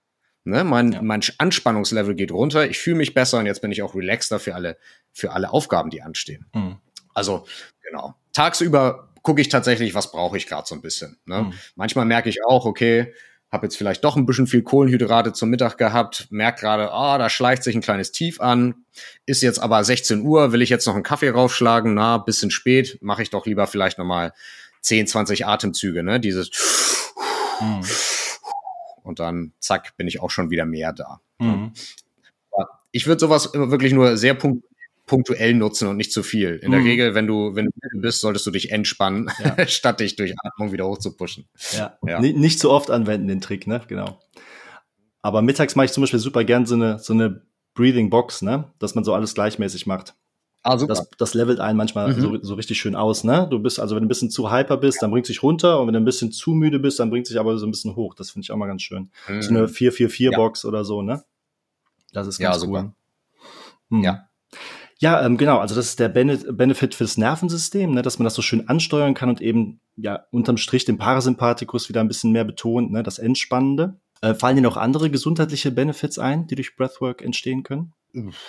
ne, mein, ja. mein Anspannungslevel geht runter, ich fühle mich besser und jetzt bin ich auch relaxter für alle, für alle Aufgaben, die anstehen. Mhm. Also, genau. Tagsüber gucke ich tatsächlich, was brauche ich gerade so ein bisschen. Ne? Mhm. Manchmal merke ich auch, okay, habe jetzt vielleicht doch ein bisschen viel Kohlenhydrate zum Mittag gehabt, merk gerade, ah, oh, da schleicht sich ein kleines Tief an, ist jetzt aber 16 Uhr, will ich jetzt noch einen Kaffee raufschlagen, na, bisschen spät, mache ich doch lieber vielleicht nochmal 10, 20 Atemzüge, ne, dieses mhm. Und dann zack, bin ich auch schon wieder mehr da. Mhm. Ich würde sowas immer wirklich nur sehr punkt punktuell nutzen und nicht zu viel. In der mhm. Regel, wenn du, wenn du bist, solltest du dich entspannen, ja. <laughs> statt dich durch Atmung wieder hochzupushen. Ja. ja. Nicht zu oft anwenden, den Trick, ne? Genau. Aber mittags mache ich zum Beispiel super gern so eine, so eine Breathing Box, ne? Dass man so alles gleichmäßig macht. Ah, super. Das, das levelt einen manchmal mhm. so, so richtig schön aus, ne? Du bist, also wenn du ein bisschen zu hyper bist, dann bringt sich runter und wenn du ein bisschen zu müde bist, dann bringt sich aber so ein bisschen hoch. Das finde ich auch mal ganz schön. Mhm. So eine 444-Box ja. oder so, ne? Das ist ganz ja, super. cool. Hm. Ja. Ja, ähm, genau. Also das ist der Benefit fürs Nervensystem, ne, dass man das so schön ansteuern kann und eben ja unterm Strich den Parasympathikus wieder ein bisschen mehr betont, ne, das Entspannende. Äh, fallen dir noch andere gesundheitliche Benefits ein, die durch Breathwork entstehen können?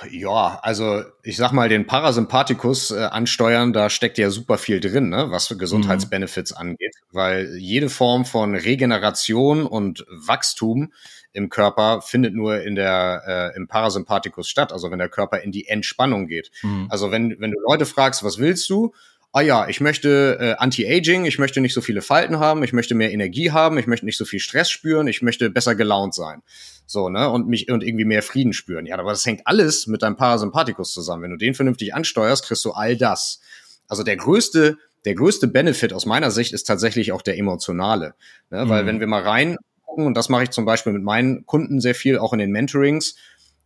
Ja, also ich sag mal, den Parasympathikus äh, ansteuern, da steckt ja super viel drin, ne, was für Gesundheitsbenefits mhm. angeht, weil jede Form von Regeneration und Wachstum im Körper findet nur in der äh, im Parasympathikus statt, also wenn der Körper in die Entspannung geht. Mhm. Also wenn wenn du Leute fragst, was willst du? Ah ja, ich möchte äh, Anti-Aging, ich möchte nicht so viele Falten haben, ich möchte mehr Energie haben, ich möchte nicht so viel Stress spüren, ich möchte besser gelaunt sein. So, ne? Und mich und irgendwie mehr Frieden spüren. Ja, aber das hängt alles mit deinem Parasympathikus zusammen. Wenn du den vernünftig ansteuerst, kriegst du all das. Also der größte der größte Benefit aus meiner Sicht ist tatsächlich auch der emotionale. Ne? Mhm. Weil wenn wir mal rein gucken, und das mache ich zum Beispiel mit meinen Kunden sehr viel, auch in den Mentorings,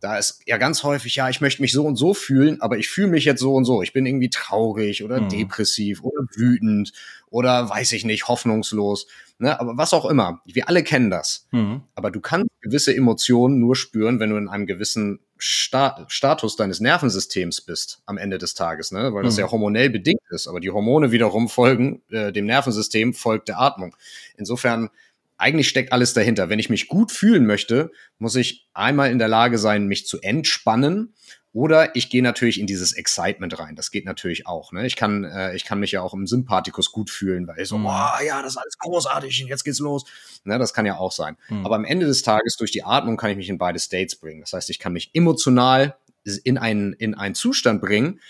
da ist ja ganz häufig, ja, ich möchte mich so und so fühlen, aber ich fühle mich jetzt so und so. Ich bin irgendwie traurig oder mhm. depressiv oder wütend oder weiß ich nicht, hoffnungslos. Ne? Aber was auch immer. Wir alle kennen das. Mhm. Aber du kannst gewisse Emotionen nur spüren, wenn du in einem gewissen Sta Status deines Nervensystems bist am Ende des Tages, ne? weil das mhm. ja hormonell bedingt ist. Aber die Hormone wiederum folgen äh, dem Nervensystem, folgt der Atmung. Insofern eigentlich steckt alles dahinter. Wenn ich mich gut fühlen möchte, muss ich einmal in der Lage sein, mich zu entspannen. Oder ich gehe natürlich in dieses Excitement rein. Das geht natürlich auch. Ne? Ich, kann, äh, ich kann mich ja auch im Sympathikus gut fühlen, weil ich so, mhm. boah, ja, das ist alles großartig und jetzt geht's los. Ne, das kann ja auch sein. Mhm. Aber am Ende des Tages, durch die Atmung, kann ich mich in beide States bringen. Das heißt, ich kann mich emotional in einen, in einen Zustand bringen,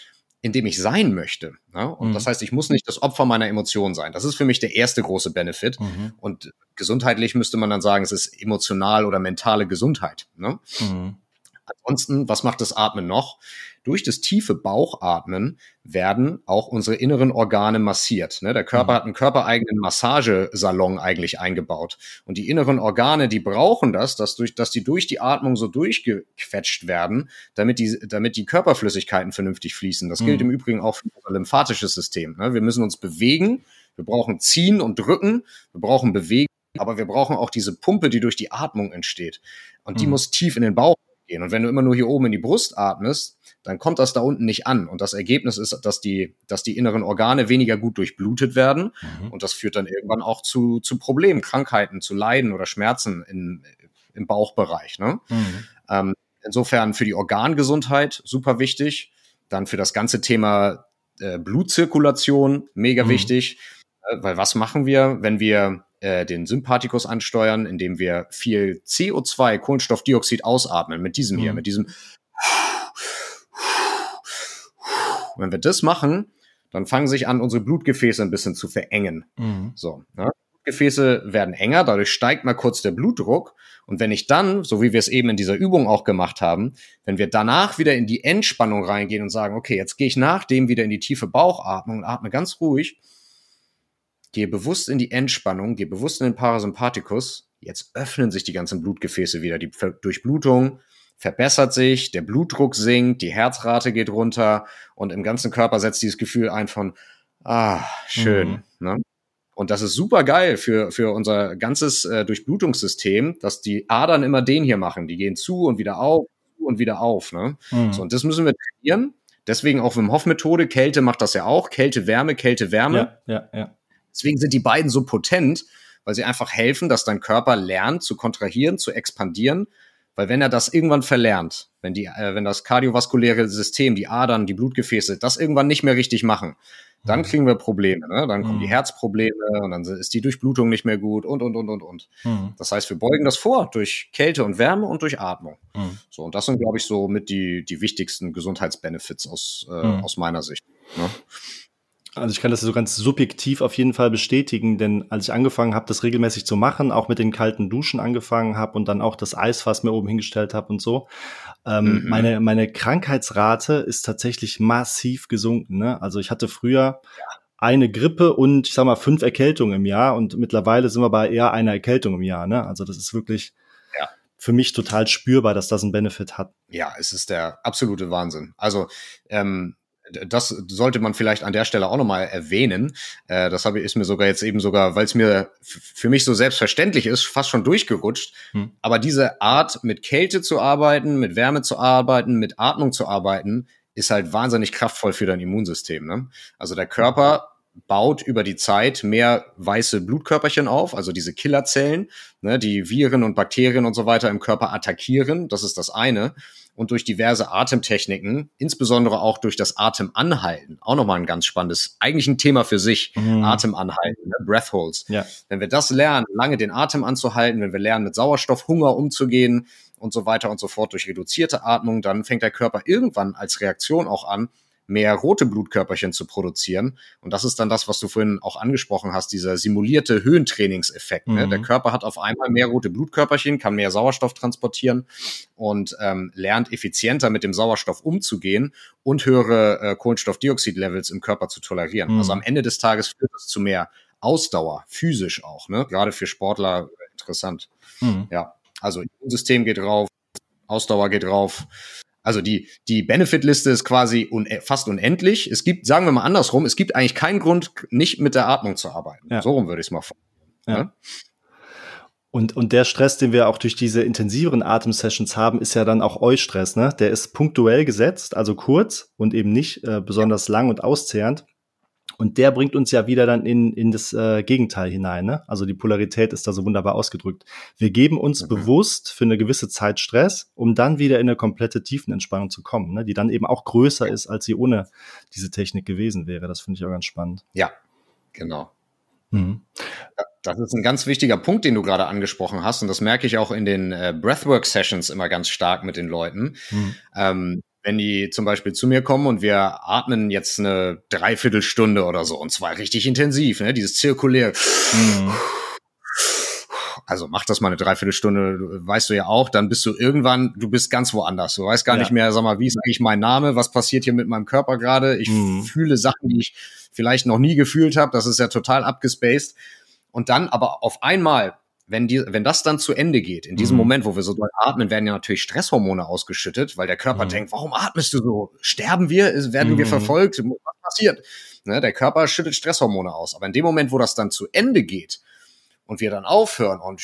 in dem ich sein möchte. Ne? Und mhm. das heißt, ich muss nicht das Opfer meiner Emotionen sein. Das ist für mich der erste große Benefit. Mhm. Und gesundheitlich müsste man dann sagen, es ist emotional oder mentale Gesundheit. Ne? Mhm. Ansonsten, was macht das Atmen noch? Durch das tiefe Bauchatmen werden auch unsere inneren Organe massiert. Ne? Der Körper mhm. hat einen körpereigenen Massagesalon eigentlich eingebaut. Und die inneren Organe, die brauchen das, dass, durch, dass die durch die Atmung so durchgequetscht werden, damit die, damit die Körperflüssigkeiten vernünftig fließen. Das mhm. gilt im Übrigen auch für unser lymphatisches System. Ne? Wir müssen uns bewegen, wir brauchen ziehen und drücken, wir brauchen bewegen, aber wir brauchen auch diese Pumpe, die durch die Atmung entsteht. Und die mhm. muss tief in den Bauch gehen. Und wenn du immer nur hier oben in die Brust atmest, dann kommt das da unten nicht an. Und das Ergebnis ist, dass die, dass die inneren Organe weniger gut durchblutet werden. Mhm. Und das führt dann irgendwann auch zu, zu Problemen, Krankheiten, zu Leiden oder Schmerzen in, im Bauchbereich. Ne? Mhm. Ähm, insofern für die Organgesundheit super wichtig. Dann für das ganze Thema äh, Blutzirkulation mega mhm. wichtig. Äh, weil was machen wir, wenn wir äh, den Sympathikus ansteuern, indem wir viel CO2, Kohlenstoffdioxid ausatmen, mit diesem hier, mhm. mit diesem. Wenn wir das machen, dann fangen sich an, unsere Blutgefäße ein bisschen zu verengen. Mhm. So, ne? Blutgefäße werden enger, dadurch steigt mal kurz der Blutdruck. Und wenn ich dann, so wie wir es eben in dieser Übung auch gemacht haben, wenn wir danach wieder in die Entspannung reingehen und sagen, okay, jetzt gehe ich nach dem wieder in die tiefe Bauchatmung und atme ganz ruhig, gehe bewusst in die Entspannung, gehe bewusst in den Parasympathikus. Jetzt öffnen sich die ganzen Blutgefäße wieder. Die Durchblutung verbessert sich, der Blutdruck sinkt, die Herzrate geht runter und im ganzen Körper setzt dieses Gefühl ein von, ah, schön. Mhm. Ne? Und das ist super geil für, für unser ganzes äh, Durchblutungssystem, dass die Adern immer den hier machen. Die gehen zu und wieder auf, zu und wieder auf. Ne? Mhm. So, und das müssen wir trainieren. Deswegen auch Wim Hof Methode. Kälte macht das ja auch. Kälte, Wärme, Kälte, Wärme. Ja, ja, ja. Deswegen sind die beiden so potent, weil sie einfach helfen, dass dein Körper lernt zu kontrahieren, zu expandieren. Weil wenn er das irgendwann verlernt, wenn die, äh, wenn das kardiovaskuläre System, die Adern, die Blutgefäße, das irgendwann nicht mehr richtig machen, dann mhm. kriegen wir Probleme. Ne? Dann kommen mhm. die Herzprobleme und dann ist die Durchblutung nicht mehr gut und, und, und, und, und. Mhm. Das heißt, wir beugen das vor durch Kälte und Wärme und durch Atmung. Mhm. So, und das sind, glaube ich, so mit die, die wichtigsten Gesundheitsbenefits aus, äh, mhm. aus meiner Sicht. Ne? Also ich kann das so ganz subjektiv auf jeden Fall bestätigen, denn als ich angefangen habe, das regelmäßig zu machen, auch mit den kalten Duschen angefangen habe und dann auch das Eisfass mir oben hingestellt habe und so, ähm, mhm. meine, meine Krankheitsrate ist tatsächlich massiv gesunken. Ne? Also ich hatte früher eine Grippe und ich sag mal fünf Erkältungen im Jahr und mittlerweile sind wir bei eher einer Erkältung im Jahr. Ne? Also das ist wirklich ja. für mich total spürbar, dass das einen Benefit hat. Ja, es ist der absolute Wahnsinn. Also ähm, das sollte man vielleicht an der Stelle auch nochmal erwähnen. Äh, das habe, ist mir sogar jetzt eben sogar, weil es mir für mich so selbstverständlich ist, fast schon durchgerutscht. Hm. Aber diese Art, mit Kälte zu arbeiten, mit Wärme zu arbeiten, mit Atmung zu arbeiten, ist halt wahnsinnig kraftvoll für dein Immunsystem. Ne? Also der Körper baut über die Zeit mehr weiße Blutkörperchen auf, also diese Killerzellen, ne, die Viren und Bakterien und so weiter im Körper attackieren. Das ist das eine und durch diverse Atemtechniken, insbesondere auch durch das Atemanhalten, auch nochmal ein ganz spannendes, eigentlich ein Thema für sich, mhm. Atemanhalten, ne? Breath Holds. Ja. Wenn wir das lernen, lange den Atem anzuhalten, wenn wir lernen, mit Sauerstoffhunger umzugehen und so weiter und so fort durch reduzierte Atmung, dann fängt der Körper irgendwann als Reaktion auch an, mehr rote Blutkörperchen zu produzieren. Und das ist dann das, was du vorhin auch angesprochen hast, dieser simulierte Höhentrainingseffekt. Ne? Der mhm. Körper hat auf einmal mehr rote Blutkörperchen, kann mehr Sauerstoff transportieren und ähm, lernt effizienter mit dem Sauerstoff umzugehen und höhere äh, Kohlenstoffdioxid-Levels im Körper zu tolerieren. Mhm. Also am Ende des Tages führt es zu mehr Ausdauer, physisch auch, ne? Gerade für Sportler interessant. Mhm. Ja, also Immunsystem geht rauf, Ausdauer geht rauf, also die, die Benefit-Liste ist quasi un fast unendlich. Es gibt, sagen wir mal andersrum, es gibt eigentlich keinen Grund, nicht mit der Atmung zu arbeiten. Ja. So rum würde ich es mal. Ja. Ne? Und, und der Stress, den wir auch durch diese intensiveren Atemsessions haben, ist ja dann auch Eustress, ne? Der ist punktuell gesetzt, also kurz und eben nicht äh, besonders lang und auszehrend. Und der bringt uns ja wieder dann in, in das äh, Gegenteil hinein. Ne? Also die Polarität ist da so wunderbar ausgedrückt. Wir geben uns mhm. bewusst für eine gewisse Zeit Stress, um dann wieder in eine komplette Tiefenentspannung zu kommen, ne? die dann eben auch größer ist, als sie ohne diese Technik gewesen wäre. Das finde ich auch ganz spannend. Ja, genau. Mhm. Das ist ein ganz wichtiger Punkt, den du gerade angesprochen hast. Und das merke ich auch in den äh, Breathwork-Sessions immer ganz stark mit den Leuten. Mhm. Ähm, wenn die zum Beispiel zu mir kommen und wir atmen jetzt eine Dreiviertelstunde oder so, und zwar richtig intensiv, ne? dieses zirkulär. Mhm. Also mach das mal eine Dreiviertelstunde, weißt du ja auch, dann bist du irgendwann, du bist ganz woanders. Du weißt gar ja. nicht mehr, sag mal, wie ist eigentlich mein Name, was passiert hier mit meinem Körper gerade? Ich mhm. fühle Sachen, die ich vielleicht noch nie gefühlt habe. Das ist ja total abgespaced. Und dann aber auf einmal wenn, die, wenn das dann zu Ende geht, in diesem mhm. Moment, wo wir so doll atmen, werden ja natürlich Stresshormone ausgeschüttet, weil der Körper mhm. denkt, warum atmest du so? Sterben wir? Werden mhm. wir verfolgt? Was passiert? Ne, der Körper schüttet Stresshormone aus. Aber in dem Moment, wo das dann zu Ende geht und wir dann aufhören und,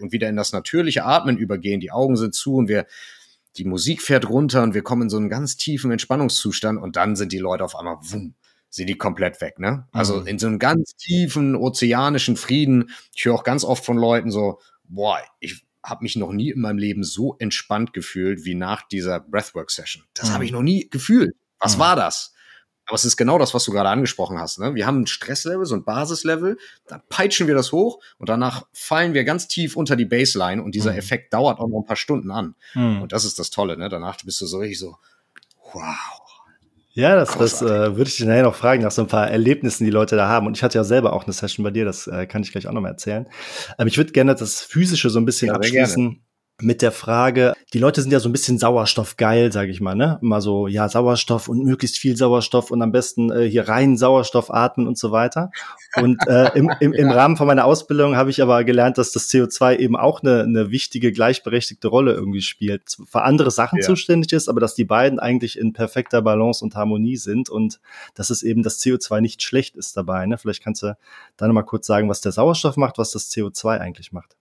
und wieder in das natürliche Atmen übergehen, die Augen sind zu und wir, die Musik fährt runter und wir kommen in so einen ganz tiefen Entspannungszustand und dann sind die Leute auf einmal wumm, sind die komplett weg, ne? Also mhm. in so einem ganz tiefen ozeanischen Frieden. Ich höre auch ganz oft von Leuten so, boah, ich habe mich noch nie in meinem Leben so entspannt gefühlt wie nach dieser Breathwork-Session. Das mhm. habe ich noch nie gefühlt. Was mhm. war das? Aber es ist genau das, was du gerade angesprochen hast. Ne? Wir haben ein Stresslevel, so ein Basislevel, dann peitschen wir das hoch und danach fallen wir ganz tief unter die Baseline und dieser mhm. Effekt dauert auch noch ein paar Stunden an. Mhm. Und das ist das Tolle. Ne? Danach bist du so richtig so, wow, ja, das, das äh, würde ich dich nachher noch fragen, nach so ein paar Erlebnissen, die Leute da haben. Und ich hatte ja selber auch eine Session bei dir, das äh, kann ich gleich auch noch mal erzählen. Ähm, ich würde gerne das Physische so ein bisschen ja, abschließen mit der Frage, die Leute sind ja so ein bisschen sauerstoffgeil, sage ich mal, ne? Immer so, ja, Sauerstoff und möglichst viel Sauerstoff und am besten äh, hier rein Sauerstoff atmen und so weiter. Und äh, im, im, im <laughs> Rahmen von meiner Ausbildung habe ich aber gelernt, dass das CO2 eben auch eine, eine wichtige, gleichberechtigte Rolle irgendwie spielt. Für andere Sachen ja. zuständig ist, aber dass die beiden eigentlich in perfekter Balance und Harmonie sind und dass es eben das CO2 nicht schlecht ist dabei. Ne? Vielleicht kannst du da nochmal kurz sagen, was der Sauerstoff macht, was das CO2 eigentlich macht.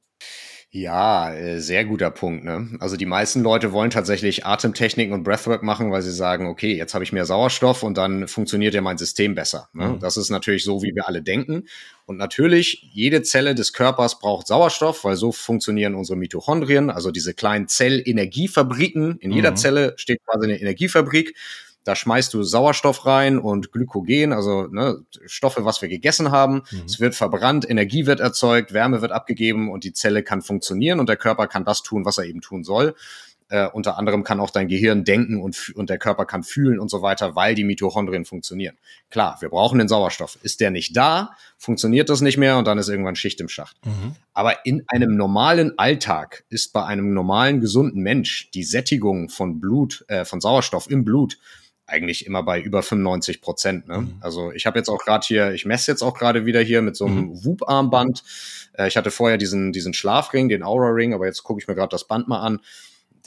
Ja, äh, sehr guter Punkt. Ne? Also die meisten Leute wollen tatsächlich Atemtechniken und Breathwork machen, weil sie sagen, okay, jetzt habe ich mehr Sauerstoff und dann funktioniert ja mein System besser. Ne? Mhm. Das ist natürlich so, wie wir alle denken. Und natürlich, jede Zelle des Körpers braucht Sauerstoff, weil so funktionieren unsere Mitochondrien, also diese kleinen Zellenergiefabriken. In jeder mhm. Zelle steht quasi eine Energiefabrik. Da schmeißt du Sauerstoff rein und Glykogen, also ne, Stoffe, was wir gegessen haben. Mhm. Es wird verbrannt, Energie wird erzeugt, Wärme wird abgegeben und die Zelle kann funktionieren und der Körper kann das tun, was er eben tun soll. Äh, unter anderem kann auch dein Gehirn denken und, und der Körper kann fühlen und so weiter, weil die Mitochondrien funktionieren. Klar, wir brauchen den Sauerstoff. Ist der nicht da, funktioniert das nicht mehr und dann ist irgendwann Schicht im Schacht. Mhm. Aber in einem normalen Alltag ist bei einem normalen, gesunden Mensch die Sättigung von Blut, äh, von Sauerstoff im Blut eigentlich immer bei über 95 Prozent. Ne? Mhm. Also ich habe jetzt auch gerade hier, ich messe jetzt auch gerade wieder hier mit so einem mhm. Whoop-Armband. Äh, ich hatte vorher diesen, diesen Schlafring, den Aura-Ring, aber jetzt gucke ich mir gerade das Band mal an.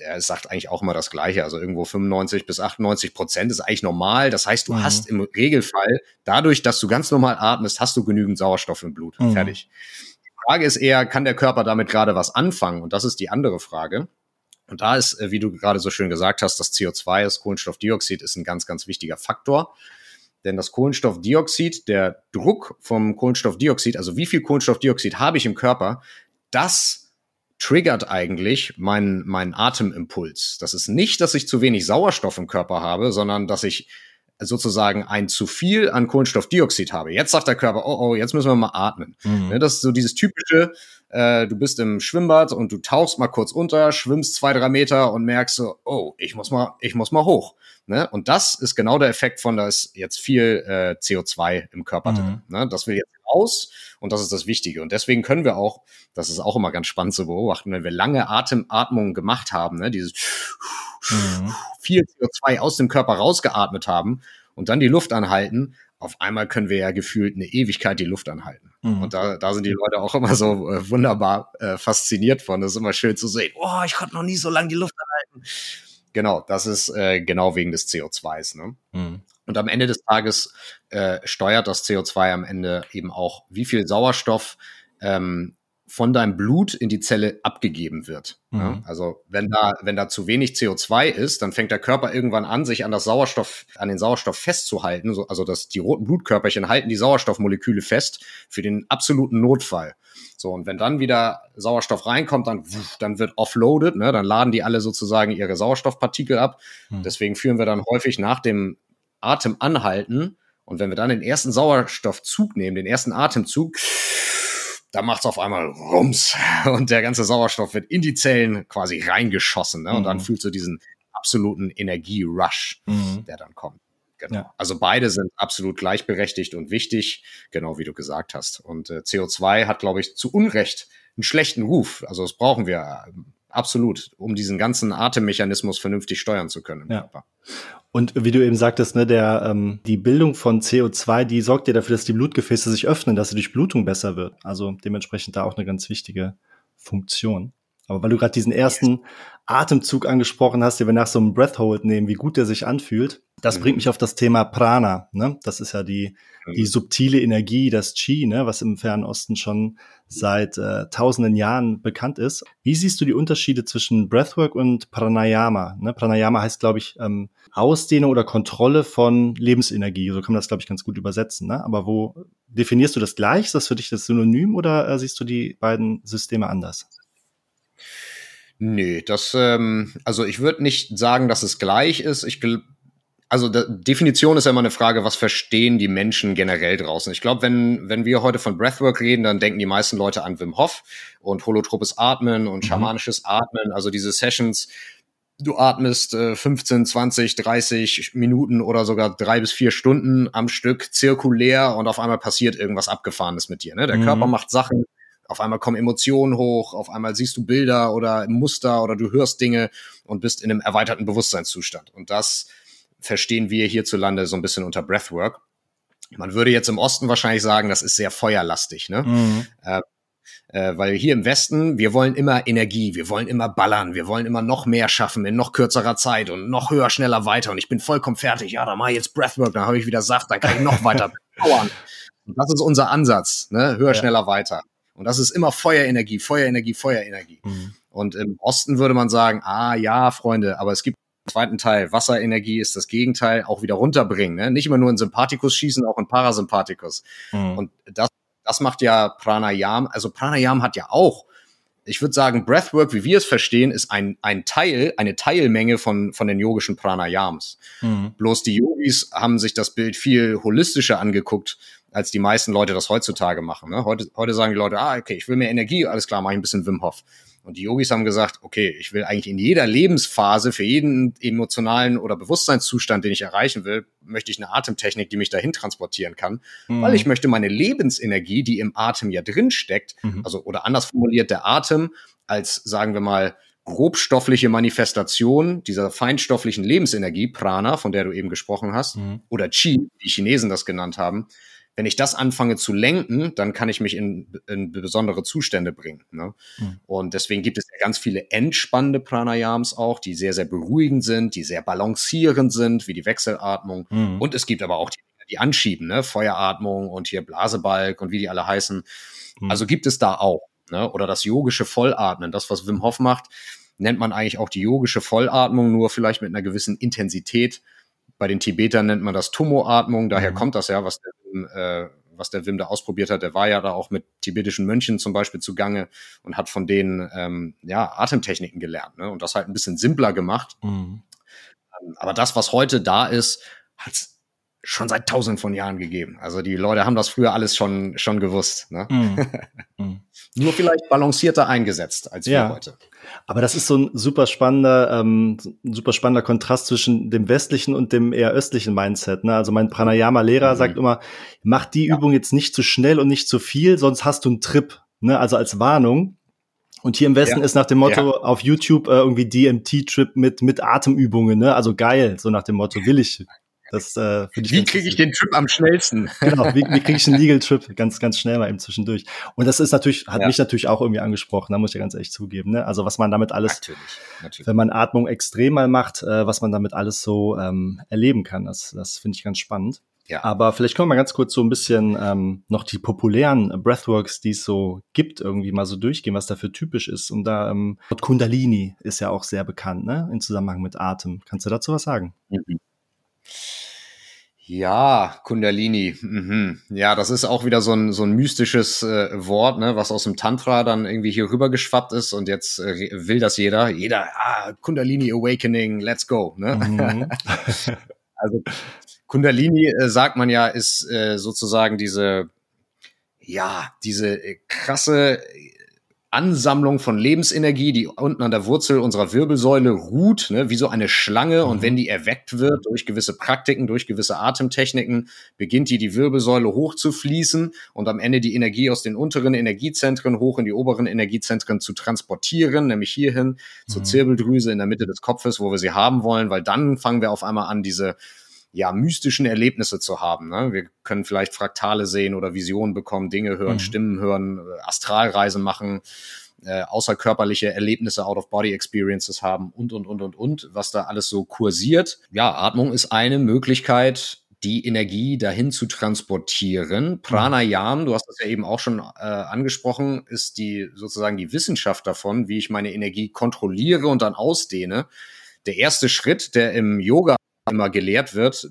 Der sagt eigentlich auch immer das Gleiche. Also irgendwo 95 bis 98 Prozent ist eigentlich normal. Das heißt, du mhm. hast im Regelfall, dadurch, dass du ganz normal atmest, hast du genügend Sauerstoff im Blut. Mhm. Fertig. Die Frage ist eher, kann der Körper damit gerade was anfangen? Und das ist die andere Frage. Und da ist, äh, wie du gerade so schön gesagt hast, das CO2, das Kohlenstoffdioxid, ist ein ganz, ganz wichtiger Faktor. Denn das Kohlenstoffdioxid, der Druck vom Kohlenstoffdioxid, also wie viel Kohlenstoffdioxid habe ich im Körper, das triggert eigentlich meinen, meinen Atemimpuls. Das ist nicht, dass ich zu wenig Sauerstoff im Körper habe, sondern dass ich sozusagen ein zu viel an Kohlenstoffdioxid habe. Jetzt sagt der Körper, oh, oh, jetzt müssen wir mal atmen. Mhm. Ne, das ist so dieses typische, äh, du bist im Schwimmbad und du tauchst mal kurz unter, schwimmst zwei, drei Meter und merkst so, oh, ich muss mal, ich muss mal hoch. Ne? Und das ist genau der Effekt von, da ist jetzt viel äh, CO2 im Körper mhm. drin. Ne? Das will jetzt raus und das ist das Wichtige. Und deswegen können wir auch, das ist auch immer ganz spannend zu beobachten, wenn wir lange Atem, Atmungen gemacht haben, ne? dieses mhm. viel CO2 aus dem Körper rausgeatmet haben und dann die Luft anhalten, auf einmal können wir ja gefühlt eine Ewigkeit die Luft anhalten. Mhm. Und da, da sind die Leute auch immer so äh, wunderbar äh, fasziniert von. Das ist immer schön zu sehen. Oh, ich konnte noch nie so lange die Luft anhalten. Genau, das ist äh, genau wegen des CO2s. Ne? Mhm. Und am Ende des Tages äh, steuert das CO2 am Ende eben auch, wie viel Sauerstoff ähm, von deinem Blut in die Zelle abgegeben wird. Mhm. Ja, also wenn da, wenn da zu wenig CO2 ist, dann fängt der Körper irgendwann an, sich an das Sauerstoff, an den Sauerstoff festzuhalten. also dass die roten Blutkörperchen halten die Sauerstoffmoleküle fest für den absoluten Notfall. So, und wenn dann wieder Sauerstoff reinkommt, dann, dann wird offloaded, ne, dann laden die alle sozusagen ihre Sauerstoffpartikel ab. Mhm. Deswegen führen wir dann häufig nach dem Atem anhalten. Und wenn wir dann den ersten Sauerstoffzug nehmen, den ersten Atemzug, da macht's auf einmal Rums <laughs> und der ganze Sauerstoff wird in die Zellen quasi reingeschossen. Ne? Und mhm. dann fühlst du diesen absoluten Energierush, mhm. der dann kommt. Genau. Ja. Also beide sind absolut gleichberechtigt und wichtig, genau wie du gesagt hast. Und äh, CO2 hat, glaube ich, zu Unrecht einen schlechten Ruf. Also das brauchen wir absolut, um diesen ganzen Atemmechanismus vernünftig steuern zu können. ja. Und wie du eben sagtest, ne, der, ähm, die Bildung von CO2, die sorgt ja dafür, dass die Blutgefäße sich öffnen, dass die Durchblutung besser wird. Also dementsprechend da auch eine ganz wichtige Funktion. Aber weil du gerade diesen ersten Atemzug angesprochen hast, den wir nach so einem Breathhold nehmen, wie gut der sich anfühlt, das mhm. bringt mich auf das Thema Prana. Ne? Das ist ja die, die mhm. subtile Energie, das Chi, ne? was im Fernen Osten schon seit äh, tausenden Jahren bekannt ist. Wie siehst du die Unterschiede zwischen Breathwork und Pranayama? Ne? Pranayama heißt, glaube ich, ähm, Ausdehnung oder Kontrolle von Lebensenergie. So kann man das, glaube ich, ganz gut übersetzen. Ne? Aber wo definierst du das gleich? Ist das für dich das Synonym oder äh, siehst du die beiden Systeme anders? Nee, das, ähm, also ich würde nicht sagen, dass es gleich ist. Ich also Definition ist ja immer eine Frage, was verstehen die Menschen generell draußen. Ich glaube, wenn, wenn wir heute von Breathwork reden, dann denken die meisten Leute an Wim Hof und holotropes Atmen und mhm. schamanisches Atmen, also diese Sessions. Du atmest äh, 15, 20, 30 Minuten oder sogar drei bis vier Stunden am Stück zirkulär und auf einmal passiert irgendwas Abgefahrenes mit dir. Ne? Der mhm. Körper macht Sachen, auf einmal kommen Emotionen hoch, auf einmal siehst du Bilder oder Muster oder du hörst Dinge und bist in einem erweiterten Bewusstseinszustand. Und das verstehen wir hierzulande so ein bisschen unter Breathwork. Man würde jetzt im Osten wahrscheinlich sagen, das ist sehr feuerlastig, ne? Mhm. Äh, äh, weil hier im Westen, wir wollen immer Energie, wir wollen immer ballern, wir wollen immer noch mehr schaffen in noch kürzerer Zeit und noch höher, schneller, weiter. Und ich bin vollkommen fertig. Ja, dann mach ich jetzt Breathwork, dann habe ich wieder Saft, dann kann ich noch weiter <laughs> powern. Und das ist unser Ansatz, ne? Höher, ja. schneller, weiter. Und das ist immer Feuerenergie, Feuerenergie, Feuerenergie. Mhm. Und im Osten würde man sagen, ah ja, Freunde, aber es gibt zweiten Teil. Wasserenergie ist das Gegenteil, auch wieder runterbringen. Ne? Nicht immer nur in Sympathikus schießen, auch in Parasympathikus. Mhm. Und das, das macht ja Pranayam. Also Pranayam hat ja auch ich würde sagen, Breathwork, wie wir es verstehen, ist ein, ein Teil, eine Teilmenge von, von den yogischen Pranayams. Mhm. Bloß die Yogis haben sich das Bild viel holistischer angeguckt als die meisten Leute das heutzutage machen. Ne? Heute, heute sagen die Leute, ah, okay, ich will mehr Energie, alles klar, mache ich ein bisschen Wim Hof. Und die Yogis haben gesagt, okay, ich will eigentlich in jeder Lebensphase, für jeden emotionalen oder Bewusstseinszustand, den ich erreichen will, möchte ich eine Atemtechnik, die mich dahin transportieren kann, mhm. weil ich möchte meine Lebensenergie, die im Atem ja drin steckt, mhm. also oder anders formuliert, der Atem als, sagen wir mal, grobstoffliche Manifestation dieser feinstofflichen Lebensenergie, Prana, von der du eben gesprochen hast, mhm. oder Chi, wie die Chinesen das genannt haben, wenn ich das anfange zu lenken, dann kann ich mich in, in besondere Zustände bringen. Ne? Mhm. Und deswegen gibt es ja ganz viele entspannende Pranayams auch, die sehr, sehr beruhigend sind, die sehr balancierend sind, wie die Wechselatmung. Mhm. Und es gibt aber auch die, die anschieben, ne? Feueratmung und hier Blasebalg und wie die alle heißen. Mhm. Also gibt es da auch. Ne? Oder das yogische Vollatmen, das, was Wim Hof macht, nennt man eigentlich auch die yogische Vollatmung, nur vielleicht mit einer gewissen Intensität bei den Tibetern nennt man das Tumo-Atmung, daher mhm. kommt das ja, was der, äh, was der Wim da ausprobiert hat. Der war ja da auch mit tibetischen Mönchen zum Beispiel zugange und hat von denen ähm, ja Atemtechniken gelernt ne? und das halt ein bisschen simpler gemacht. Mhm. Ähm, aber das, was heute da ist, hat schon seit tausenden von Jahren gegeben. Also die Leute haben das früher alles schon, schon gewusst. Ne? <laughs> Mhm. Nur vielleicht balancierter eingesetzt als wir ja. heute. Aber das ist so ein super spannender, ähm, super spannender Kontrast zwischen dem westlichen und dem eher östlichen Mindset. Ne? Also mein Pranayama-Lehrer mhm. sagt immer, mach die ja. Übung jetzt nicht zu schnell und nicht zu viel, sonst hast du einen Trip. Ne? Also als Warnung. Und hier im Westen ja. ist nach dem Motto ja. auf YouTube äh, irgendwie DMT-Trip mit, mit Atemübungen, ne? Also geil, so nach dem Motto, will ich. Das, äh, ich wie kriege ich den Trip am schnellsten? <laughs> Genau, wie, wie kriege ich einen Legal Trip ganz, ganz schnell mal eben zwischendurch. Und das ist natürlich, hat ja. mich natürlich auch irgendwie angesprochen, da muss ich ja ganz ehrlich zugeben. Ne? Also was man damit alles, natürlich, natürlich. wenn man Atmung extrem mal macht, äh, was man damit alles so ähm, erleben kann, das, das finde ich ganz spannend. Ja. Aber vielleicht können wir mal ganz kurz so ein bisschen ähm, noch die populären Breathworks, die es so gibt, irgendwie mal so durchgehen, was dafür typisch ist. Und da ähm, Kundalini ist ja auch sehr bekannt, ne? In Zusammenhang mit Atem. Kannst du dazu was sagen? Mhm. Ja, Kundalini. Mhm. Ja, das ist auch wieder so ein, so ein mystisches äh, Wort, ne, was aus dem Tantra dann irgendwie hier rüber geschwappt ist und jetzt äh, will das jeder. Jeder, ah, Kundalini Awakening, let's go. Ne? Mhm. <laughs> also Kundalini, äh, sagt man ja, ist äh, sozusagen diese, ja, diese äh, krasse Ansammlung von Lebensenergie, die unten an der Wurzel unserer Wirbelsäule ruht, ne, wie so eine Schlange. Mhm. Und wenn die erweckt wird durch gewisse Praktiken, durch gewisse Atemtechniken, beginnt die die Wirbelsäule hoch zu fließen und am Ende die Energie aus den unteren Energiezentren hoch in die oberen Energiezentren zu transportieren, nämlich hierhin mhm. zur Zirbeldrüse in der Mitte des Kopfes, wo wir sie haben wollen, weil dann fangen wir auf einmal an, diese ja, mystischen Erlebnisse zu haben. Ne? Wir können vielleicht Fraktale sehen oder Visionen bekommen, Dinge hören, mhm. Stimmen hören, äh, Astralreisen machen, äh, außerkörperliche Erlebnisse, Out-of-Body-Experiences haben und, und, und, und, und, was da alles so kursiert. Ja, Atmung ist eine Möglichkeit, die Energie dahin zu transportieren. Mhm. Pranayam, du hast das ja eben auch schon äh, angesprochen, ist die sozusagen die Wissenschaft davon, wie ich meine Energie kontrolliere und dann ausdehne. Der erste Schritt, der im Yoga immer gelehrt wird,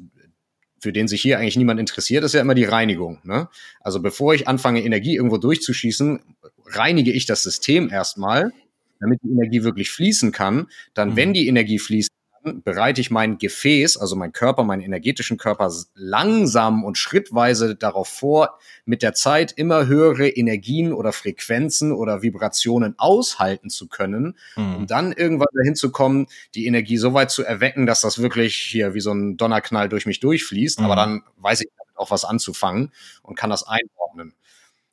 für den sich hier eigentlich niemand interessiert, ist ja immer die Reinigung. Ne? Also bevor ich anfange, Energie irgendwo durchzuschießen, reinige ich das System erstmal, damit die Energie wirklich fließen kann. Dann, mhm. wenn die Energie fließt, bereite ich mein Gefäß, also mein Körper, meinen energetischen Körper langsam und schrittweise darauf vor, mit der Zeit immer höhere Energien oder Frequenzen oder Vibrationen aushalten zu können, mhm. um dann irgendwann dahin zu kommen, die Energie so weit zu erwecken, dass das wirklich hier wie so ein Donnerknall durch mich durchfließt. Mhm. Aber dann weiß ich auch was anzufangen und kann das einordnen.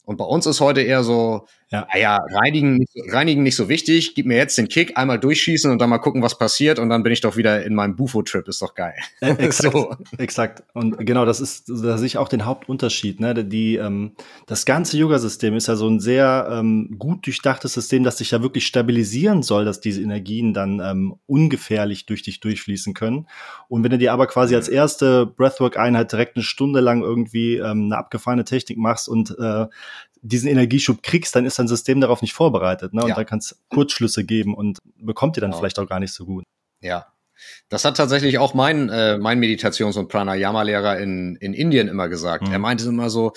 Und bei uns ist heute eher so, ja. naja, reinigen, reinigen nicht so wichtig, gib mir jetzt den Kick, einmal durchschießen und dann mal gucken, was passiert und dann bin ich doch wieder in meinem Bufo-Trip, ist doch geil. Äh, exakt, <laughs> so. exakt. Und genau, das ist, da sehe ich auch den Hauptunterschied. Ne? Die, ähm, das ganze Yoga-System ist ja so ein sehr ähm, gut durchdachtes System, das sich ja wirklich stabilisieren soll, dass diese Energien dann ähm, ungefährlich durch dich durchfließen können. Und wenn du dir aber quasi als mhm. erste Breathwork-Einheit direkt eine Stunde lang irgendwie ähm, eine abgefahrene Technik machst und äh, diesen Energieschub kriegst, dann ist dein System darauf nicht vorbereitet. Ne? Und ja. da kann es Kurzschlüsse geben und bekommt ihr dann genau. vielleicht auch gar nicht so gut. Ja. Das hat tatsächlich auch mein, äh, mein Meditations- und Pranayama-Lehrer in, in Indien immer gesagt. Mhm. Er meinte immer so,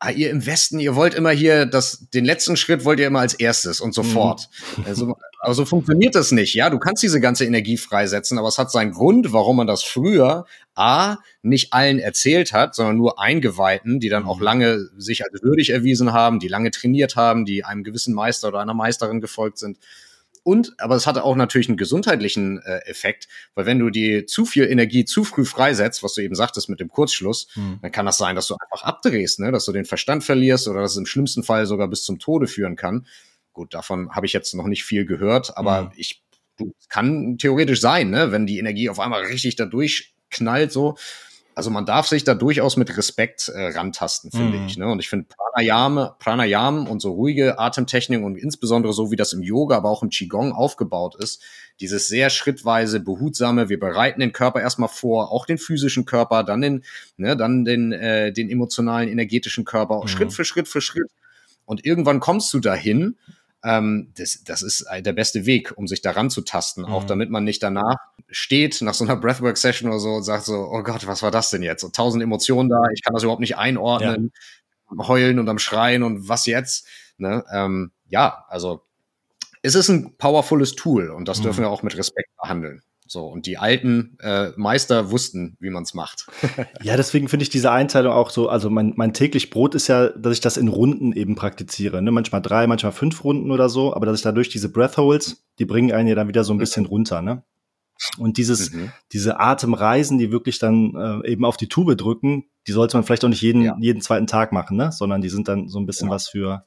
ah, ihr im Westen, ihr wollt immer hier das, den letzten Schritt wollt ihr immer als erstes und sofort. Mhm. Also, also funktioniert das nicht. Ja, du kannst diese ganze Energie freisetzen, aber es hat seinen Grund, warum man das früher A, nicht allen erzählt hat, sondern nur Eingeweihten, die dann auch mhm. lange sich als würdig erwiesen haben, die lange trainiert haben, die einem gewissen Meister oder einer Meisterin gefolgt sind. Und, aber es hatte auch natürlich einen gesundheitlichen äh, Effekt, weil wenn du die zu viel Energie zu früh freisetzt, was du eben sagtest mit dem Kurzschluss, mhm. dann kann das sein, dass du einfach abdrehst, ne? dass du den Verstand verlierst oder dass es im schlimmsten Fall sogar bis zum Tode führen kann. Gut, davon habe ich jetzt noch nicht viel gehört, aber mhm. ich, kann theoretisch sein, ne? wenn die Energie auf einmal richtig da durchknallt, so, also man darf sich da durchaus mit Respekt äh, rantasten, finde mhm. ich. Ne? Und ich finde Pranayam, Pranayam und so ruhige Atemtechnik und insbesondere so, wie das im Yoga, aber auch im Qigong aufgebaut ist, dieses sehr schrittweise, behutsame, wir bereiten den Körper erstmal vor, auch den physischen Körper, dann den, ne, dann den, äh, den emotionalen, energetischen Körper, mhm. Schritt für Schritt für Schritt. Und irgendwann kommst du dahin, ähm, das, das ist der beste Weg, um sich daran zu tasten, mhm. auch damit man nicht danach steht nach so einer Breathwork-Session oder so und sagt so, oh Gott, was war das denn jetzt? Und tausend Emotionen da, ich kann das überhaupt nicht einordnen, ja. am Heulen und am Schreien und was jetzt? Ne? Ähm, ja, also es ist ein powerfules Tool und das mhm. dürfen wir auch mit Respekt behandeln. So, und die alten äh, Meister wussten, wie man es macht. <laughs> ja, deswegen finde ich diese Einteilung auch so, also mein, mein täglich Brot ist ja, dass ich das in Runden eben praktiziere. Ne? Manchmal drei, manchmal fünf Runden oder so, aber dass ich dadurch diese Breath Holds, die bringen einen ja dann wieder so ein bisschen runter, ne? Und dieses, mhm. diese Atemreisen, die wirklich dann äh, eben auf die Tube drücken, die sollte man vielleicht auch nicht jeden, ja. jeden zweiten Tag machen, ne? Sondern die sind dann so ein bisschen ja. was für,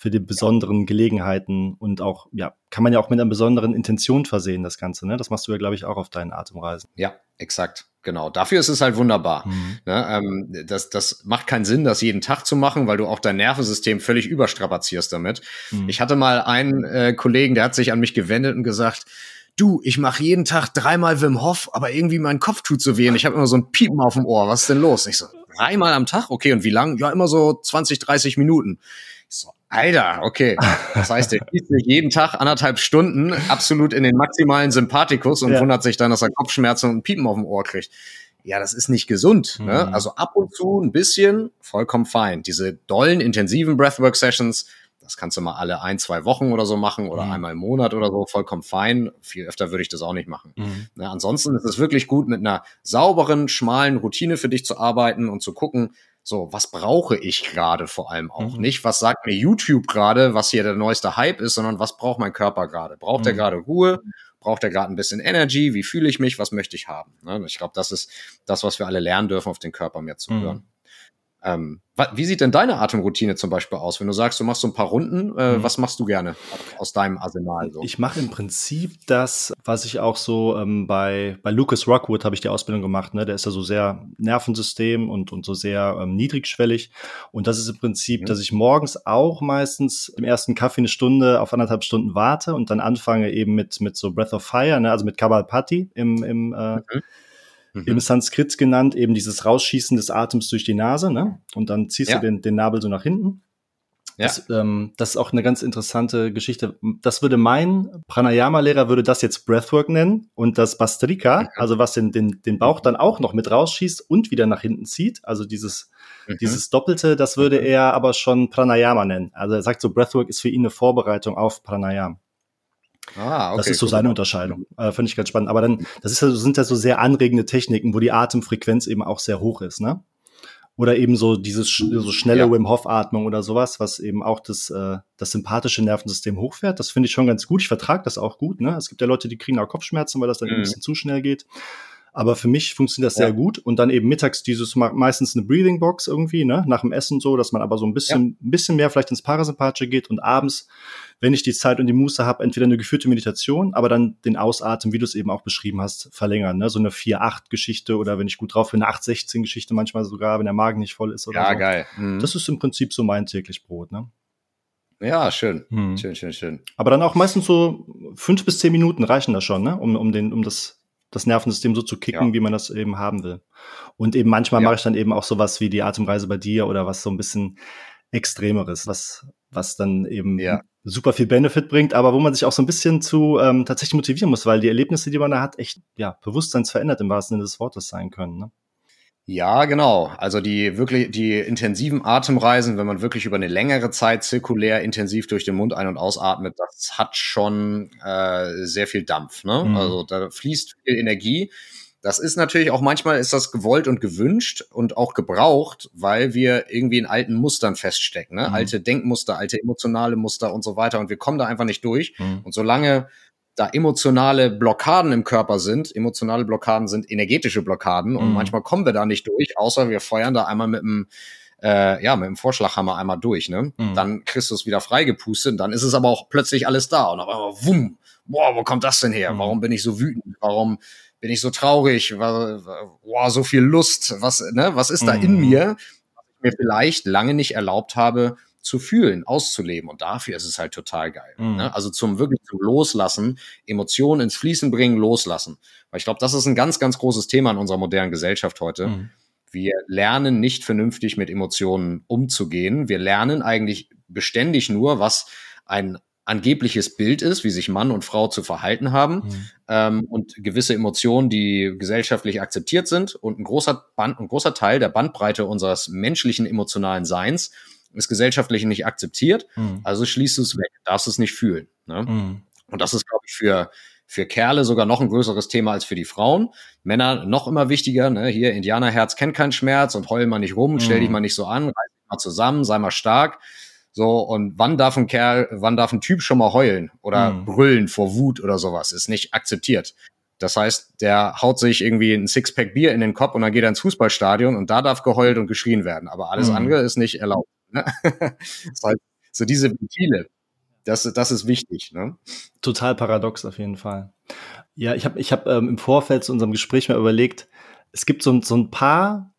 für die besonderen Gelegenheiten und auch, ja, kann man ja auch mit einer besonderen Intention versehen, das Ganze, ne? Das machst du ja, glaube ich, auch auf deinen Atemreisen. Ja, exakt. Genau. Dafür ist es halt wunderbar. Mhm. Ne? Ähm, das, das macht keinen Sinn, das jeden Tag zu machen, weil du auch dein Nervensystem völlig überstrapazierst damit. Mhm. Ich hatte mal einen äh, Kollegen, der hat sich an mich gewendet und gesagt, du, ich mache jeden Tag dreimal Wim Hof, aber irgendwie mein Kopf tut so weh und ich habe immer so ein Piepen auf dem Ohr. Was ist denn los? Ich so, dreimal am Tag? Okay, und wie lang? Ja, immer so 20, 30 Minuten. Alter, okay. Das heißt, er liest sich jeden Tag anderthalb Stunden absolut in den maximalen Sympathikus und ja. wundert sich dann, dass er Kopfschmerzen und Piepen auf dem Ohr kriegt. Ja, das ist nicht gesund. Ne? Mhm. Also ab und zu ein bisschen, vollkommen fein. Diese dollen, intensiven Breathwork-Sessions, das kannst du mal alle ein, zwei Wochen oder so machen oder mhm. einmal im Monat oder so, vollkommen fein. Viel öfter würde ich das auch nicht machen. Mhm. Ne, ansonsten ist es wirklich gut, mit einer sauberen, schmalen Routine für dich zu arbeiten und zu gucken, so, was brauche ich gerade vor allem auch? Mhm. Nicht, was sagt mir YouTube gerade, was hier der neueste Hype ist, sondern was braucht mein Körper gerade? Braucht er mhm. gerade Ruhe? Braucht er gerade ein bisschen Energy? Wie fühle ich mich? Was möchte ich haben? Ne? Ich glaube, das ist das, was wir alle lernen dürfen, auf den Körper mehr zu mhm. hören. Ähm, wie sieht denn deine Atemroutine zum Beispiel aus? Wenn du sagst, du machst so ein paar Runden, äh, mhm. was machst du gerne aus deinem Arsenal? So? Ich mache im Prinzip das, was ich auch so ähm, bei, bei Lucas Rockwood habe ich die Ausbildung gemacht. Ne? Der ist ja so sehr Nervensystem und, und so sehr ähm, niedrigschwellig. Und das ist im Prinzip, mhm. dass ich morgens auch meistens im ersten Kaffee eine Stunde auf anderthalb Stunden warte und dann anfange eben mit, mit so Breath of Fire, ne? also mit Kabalpati im, im äh, mhm mhm. im Sanskrit genannt, eben dieses Rausschießen des Atems durch die Nase, ne? Und dann ziehst ja. du den, den Nabel so nach hinten. Ja. Das, ähm, das ist auch eine ganz interessante Geschichte. Das würde mein Pranayama-Lehrer würde das jetzt Breathwork nennen und das Bastrika, mhm. also was den, den, den Bauch dann auch noch mit rausschießt und wieder nach hinten zieht, also dieses, mhm. dieses Doppelte, das würde mhm. er aber schon Pranayama nennen. Also er sagt so, Breathwork ist für ihn eine Vorbereitung auf Pranayama. Ah, okay, das ist so seine Unterscheidung. Äh, Finde ich ganz spannend. Aber dann, das ist ja, sind ja so sehr anregende Techniken, wo die Atemfrequenz eben auch sehr hoch ist, ne? Oder eben so dieses so schnelle ja. Wim Hof Atmung oder sowas, was eben auch das, äh, das sympathische Nervensystem hochfährt. Das finde ich schon ganz gut. Ich vertrage das auch gut. Ne? Es gibt ja Leute, die kriegen auch Kopfschmerzen, weil das dann mhm. ein bisschen zu schnell geht. Aber für mich funktioniert das ja. sehr gut. Und dann eben mittags dieses meistens eine Breathing Box irgendwie, ne, nach dem Essen so, dass man aber so ein bisschen, ja. ein bisschen mehr vielleicht ins Parasympathische geht und abends, wenn ich die Zeit und die Muße habe, entweder eine geführte Meditation, aber dann den Ausatmen, wie du es eben auch beschrieben hast, verlängern. Ne? So eine 4-8-Geschichte oder wenn ich gut drauf bin, eine 8-16-Geschichte manchmal sogar, wenn der Magen nicht voll ist oder ja, so. geil. Mhm. Das ist im Prinzip so mein täglich Brot, ne? Ja, schön. Hm. Schön, schön, schön. Aber dann auch meistens so fünf bis zehn Minuten reichen da schon, ne? Um, um, den, um das das Nervensystem so zu kicken, ja. wie man das eben haben will. Und eben manchmal ja. mache ich dann eben auch sowas wie die Atemreise bei dir oder was so ein bisschen Extremeres, was, was dann eben ja. super viel Benefit bringt, aber wo man sich auch so ein bisschen zu ähm, tatsächlich motivieren muss, weil die Erlebnisse, die man da hat, echt ja, bewusstseinsverändert im wahrsten Sinne des Wortes sein können. Ne? Ja, genau. Also die wirklich, die intensiven Atemreisen, wenn man wirklich über eine längere Zeit zirkulär intensiv durch den Mund ein- und ausatmet, das hat schon äh, sehr viel Dampf. Ne? Mhm. Also da fließt viel Energie. Das ist natürlich auch manchmal ist das gewollt und gewünscht und auch gebraucht, weil wir irgendwie in alten Mustern feststecken, ne? Mhm. alte Denkmuster, alte emotionale Muster und so weiter und wir kommen da einfach nicht durch. Mhm. Und solange da emotionale Blockaden im Körper sind. Emotionale Blockaden sind energetische Blockaden und mhm. manchmal kommen wir da nicht durch, außer wir feuern da einmal mit dem äh, ja, mit dem Vorschlaghammer einmal durch, ne? Mhm. Dann kriegst du es wieder freigepustet, dann ist es aber auch plötzlich alles da und auf einmal, wumm, boah, wo kommt das denn her? Mhm. Warum bin ich so wütend? Warum bin ich so traurig? Boah, so viel Lust, was, ne, was ist da in mhm. mir, was ich mir vielleicht lange nicht erlaubt habe, zu fühlen, auszuleben. Und dafür ist es halt total geil. Mhm. Ne? Also zum wirklich zum Loslassen, Emotionen ins Fließen bringen, loslassen. Weil ich glaube, das ist ein ganz, ganz großes Thema in unserer modernen Gesellschaft heute. Mhm. Wir lernen nicht vernünftig mit Emotionen umzugehen. Wir lernen eigentlich beständig nur, was ein angebliches Bild ist, wie sich Mann und Frau zu verhalten haben mhm. ähm, und gewisse Emotionen, die gesellschaftlich akzeptiert sind und ein großer Band, ein großer Teil der Bandbreite unseres menschlichen emotionalen Seins ist gesellschaftlich nicht akzeptiert, mhm. also schließt du es weg, darfst es nicht fühlen. Ne? Mhm. Und das ist, glaube ich, für, für Kerle sogar noch ein größeres Thema als für die Frauen. Männer noch immer wichtiger, ne? hier Indianerherz kennt keinen Schmerz und heul mal nicht rum, mhm. stell dich mal nicht so an, reiß dich mal zusammen, sei mal stark. So, und wann darf ein Kerl, wann darf ein Typ schon mal heulen oder mhm. brüllen vor Wut oder sowas? Ist nicht akzeptiert. Das heißt, der haut sich irgendwie ein Sixpack Bier in den Kopf und dann geht er ins Fußballstadion und da darf geheult und geschrien werden. Aber alles mhm. andere ist nicht erlaubt. Ne? <laughs> so diese Ventile, das, das ist wichtig. Ne? Total paradox auf jeden Fall. Ja, ich habe ich hab, ähm, im Vorfeld zu unserem Gespräch mal überlegt, es gibt so, so ein paar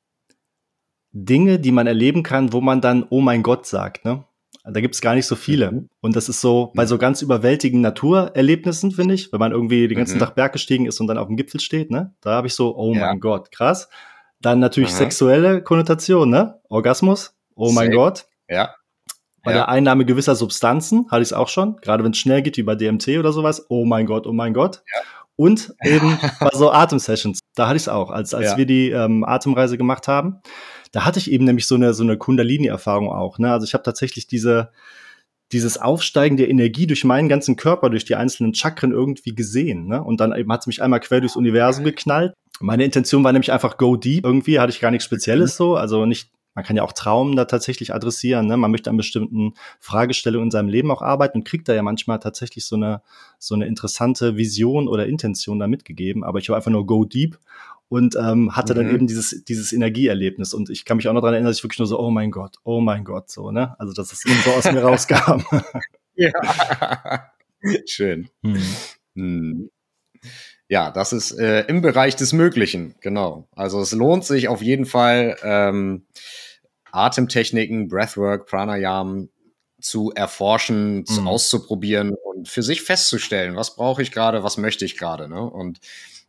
Dinge, die man erleben kann, wo man dann, oh mein Gott sagt. Ne? Da gibt es gar nicht so viele. Mhm. Und das ist so bei so ganz überwältigenden Naturerlebnissen, finde ich, wenn man irgendwie den ganzen mhm. Tag Berg gestiegen ist und dann auf dem Gipfel steht, ne? Da habe ich so, oh ja. mein Gott, krass. Dann natürlich Aha. sexuelle Konnotation, ne? Orgasmus, oh mein Gott. Ja. Bei ja. der Einnahme gewisser Substanzen hatte ich es auch schon, gerade wenn es schnell geht, wie bei DMT oder sowas. Oh mein Gott, oh mein Gott. Ja. Und eben <laughs> bei so Atemsessions, da hatte ich es auch, als, als ja. wir die ähm, Atemreise gemacht haben. Da hatte ich eben nämlich so eine, so eine Kundalini-Erfahrung auch. Ne? Also ich habe tatsächlich diese, dieses Aufsteigen der Energie durch meinen ganzen Körper, durch die einzelnen Chakren irgendwie gesehen. Ne? Und dann eben hat es mich einmal quer durchs Universum geknallt. Meine Intention war nämlich einfach go deep. Irgendwie hatte ich gar nichts Spezielles so, also nicht man kann ja auch Traum da tatsächlich adressieren. Ne? Man möchte an bestimmten Fragestellungen in seinem Leben auch arbeiten und kriegt da ja manchmal tatsächlich so eine, so eine interessante Vision oder Intention da mitgegeben. Aber ich war einfach nur go deep und ähm, hatte mhm. dann eben dieses, dieses Energieerlebnis. Und ich kann mich auch noch daran erinnern, dass ich wirklich nur so, oh mein Gott, oh mein Gott, so, ne? Also, dass es eben so aus mir <laughs> rauskam. ja. <laughs> Schön. Mhm. Mhm. Ja, das ist äh, im Bereich des Möglichen, genau. Also es lohnt sich auf jeden Fall, ähm, Atemtechniken, Breathwork, Pranayam zu erforschen, mhm. auszuprobieren und für sich festzustellen, was brauche ich gerade, was möchte ich gerade. Ne? Und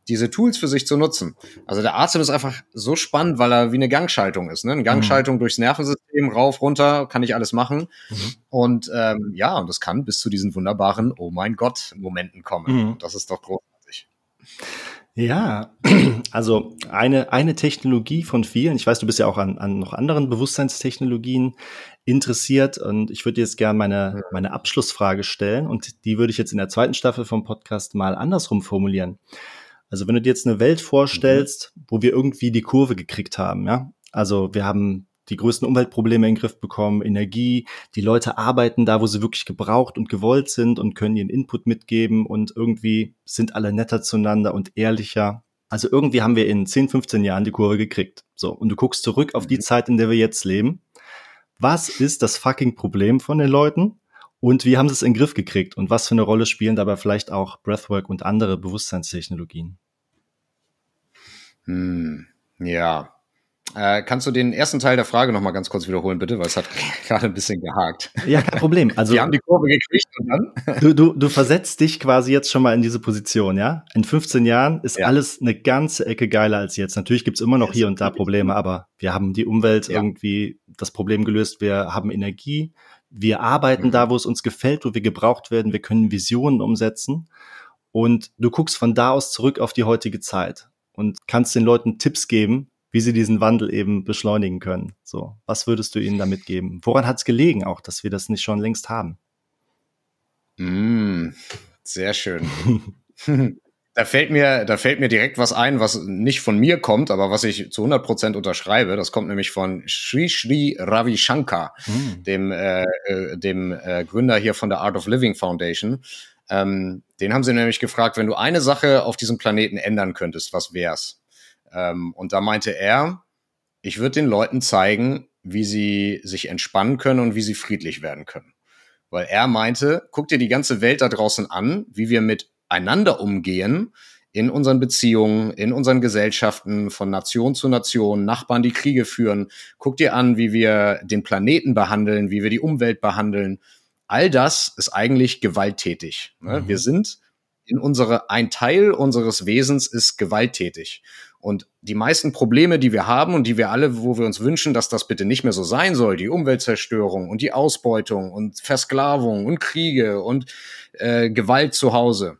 diese Tools für sich zu nutzen. Also der Atem ist einfach so spannend, weil er wie eine Gangschaltung ist. Ne? Eine Gangschaltung mhm. durchs Nervensystem, rauf, runter, kann ich alles machen. Mhm. Und ähm, ja, und das kann bis zu diesen wunderbaren Oh mein Gott Momenten kommen. Mhm. Das ist doch großartig. Ja, <clears throat> also eine, eine Technologie von vielen. Ich weiß, du bist ja auch an, an noch anderen Bewusstseinstechnologien interessiert und ich würde jetzt gerne meine, meine Abschlussfrage stellen und die würde ich jetzt in der zweiten Staffel vom Podcast mal andersrum formulieren. Also wenn du dir jetzt eine Welt vorstellst, wo wir irgendwie die Kurve gekriegt haben, ja, also wir haben die größten Umweltprobleme in den Griff bekommen, Energie, die Leute arbeiten da, wo sie wirklich gebraucht und gewollt sind und können ihren Input mitgeben und irgendwie sind alle netter zueinander und ehrlicher. Also irgendwie haben wir in 10, 15 Jahren die Kurve gekriegt. So, und du guckst zurück auf die mhm. Zeit, in der wir jetzt leben. Was ist das fucking Problem von den Leuten? Und wie haben sie es in den Griff gekriegt? Und was für eine Rolle spielen dabei vielleicht auch Breathwork und andere Bewusstseinstechnologien? Hm, ja, äh, kannst du den ersten Teil der Frage noch mal ganz kurz wiederholen, bitte? Weil es hat <laughs> gerade ein bisschen gehakt. Ja, kein Problem. <laughs> Also, Wir haben die Kurve gekriegt und dann? Du, du, du versetzt dich quasi jetzt schon mal in diese Position, ja? In 15 Jahren ist ja. alles eine ganze Ecke geiler als jetzt. Natürlich gibt's immer noch hier und da Probleme, aber wir haben die Umwelt ja. irgendwie das Problem gelöst. Wir haben Energie. Wir arbeiten mhm. da, wo es uns gefällt, wo wir gebraucht werden. Wir können Visionen umsetzen. Und du guckst von da aus zurück auf die heutige Zeit und kannst den Leuten Tipps geben, wie sie diesen Wandel eben beschleunigen können. So, was würdest du ihnen damit geben? Woran hat es gelegen auch, dass wir das nicht schon längst haben? Mm, sehr schön. <laughs> da fällt mir, da fällt mir direkt was ein, was nicht von mir kommt, aber was ich zu 100 Prozent unterschreibe. Das kommt nämlich von Sri Sri Ravi Shankar, mm. dem, äh, äh, dem äh, Gründer hier von der Art of Living Foundation. Ähm, den haben sie nämlich gefragt, wenn du eine Sache auf diesem Planeten ändern könntest, was wär's? Ähm, und da meinte er, ich würde den Leuten zeigen, wie sie sich entspannen können und wie sie friedlich werden können. Weil er meinte, guck dir die ganze Welt da draußen an, wie wir miteinander umgehen in unseren Beziehungen, in unseren Gesellschaften, von Nation zu Nation, Nachbarn, die Kriege führen. Guck dir an, wie wir den Planeten behandeln, wie wir die Umwelt behandeln. All das ist eigentlich gewalttätig. Ne? Mhm. Wir sind in unsere, ein Teil unseres Wesens ist gewalttätig. Und die meisten Probleme, die wir haben und die wir alle, wo wir uns wünschen, dass das bitte nicht mehr so sein soll, die Umweltzerstörung und die Ausbeutung und Versklavung und Kriege und äh, Gewalt zu Hause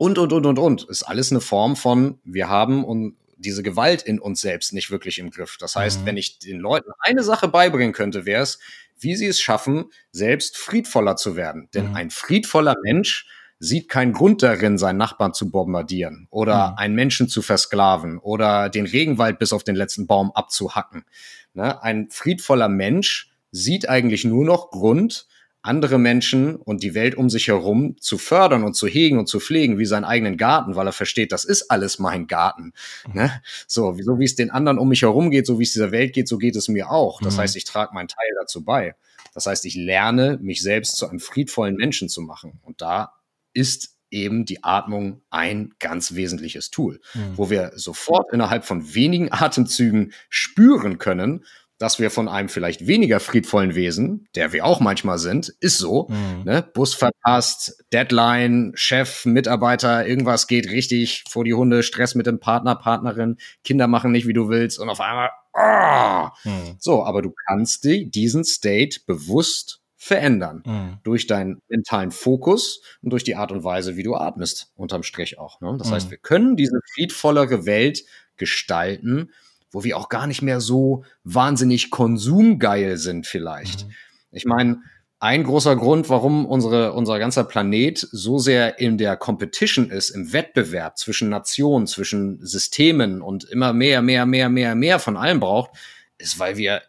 und, und, und, und, und, ist alles eine Form von, wir haben und diese Gewalt in uns selbst nicht wirklich im Griff. Das heißt, mhm. wenn ich den Leuten eine Sache beibringen könnte, wäre es, wie sie es schaffen, selbst friedvoller zu werden. Denn mhm. ein friedvoller Mensch sieht keinen Grund darin, seinen Nachbarn zu bombardieren oder mhm. einen Menschen zu versklaven oder den Regenwald bis auf den letzten Baum abzuhacken. Ne? Ein friedvoller Mensch sieht eigentlich nur noch Grund, andere Menschen und die Welt um sich herum zu fördern und zu hegen und zu pflegen wie seinen eigenen Garten, weil er versteht, das ist alles mein Garten. Mhm. Ne? So, so wie es den anderen um mich herum geht, so wie es dieser Welt geht, so geht es mir auch. Das mhm. heißt, ich trage meinen Teil dazu bei. Das heißt, ich lerne, mich selbst zu einem friedvollen Menschen zu machen. Und da ist eben die Atmung ein ganz wesentliches Tool, mhm. wo wir sofort innerhalb von wenigen Atemzügen spüren können, dass wir von einem vielleicht weniger friedvollen Wesen, der wir auch manchmal sind, ist so, mhm. ne? Bus verpasst, Deadline, Chef, Mitarbeiter, irgendwas geht richtig vor die Hunde, Stress mit dem Partner, Partnerin, Kinder machen nicht, wie du willst und auf einmal, oh! mhm. so, aber du kannst die, diesen State bewusst verändern. Mhm. Durch deinen mentalen Fokus und durch die Art und Weise, wie du atmest, unterm Strich auch. Ne? Das mhm. heißt, wir können diese friedvollere Welt gestalten, wo wir auch gar nicht mehr so wahnsinnig konsumgeil sind vielleicht. Mhm. Ich meine, ein großer Grund, warum unsere, unser ganzer Planet so sehr in der Competition ist, im Wettbewerb zwischen Nationen, zwischen Systemen und immer mehr, mehr, mehr, mehr, mehr von allem braucht, ist, weil wir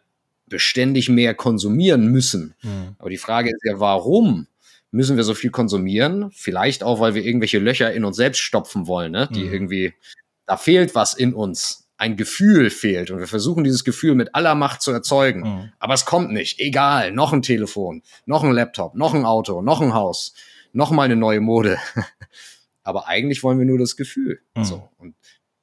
beständig mehr konsumieren müssen. Mhm. Aber die Frage ist ja, warum müssen wir so viel konsumieren? Vielleicht auch, weil wir irgendwelche Löcher in uns selbst stopfen wollen, ne? die mhm. irgendwie, da fehlt was in uns ein Gefühl fehlt und wir versuchen dieses Gefühl mit aller Macht zu erzeugen, mhm. aber es kommt nicht. Egal, noch ein Telefon, noch ein Laptop, noch ein Auto, noch ein Haus, noch mal eine neue Mode. <laughs> aber eigentlich wollen wir nur das Gefühl. Mhm. So und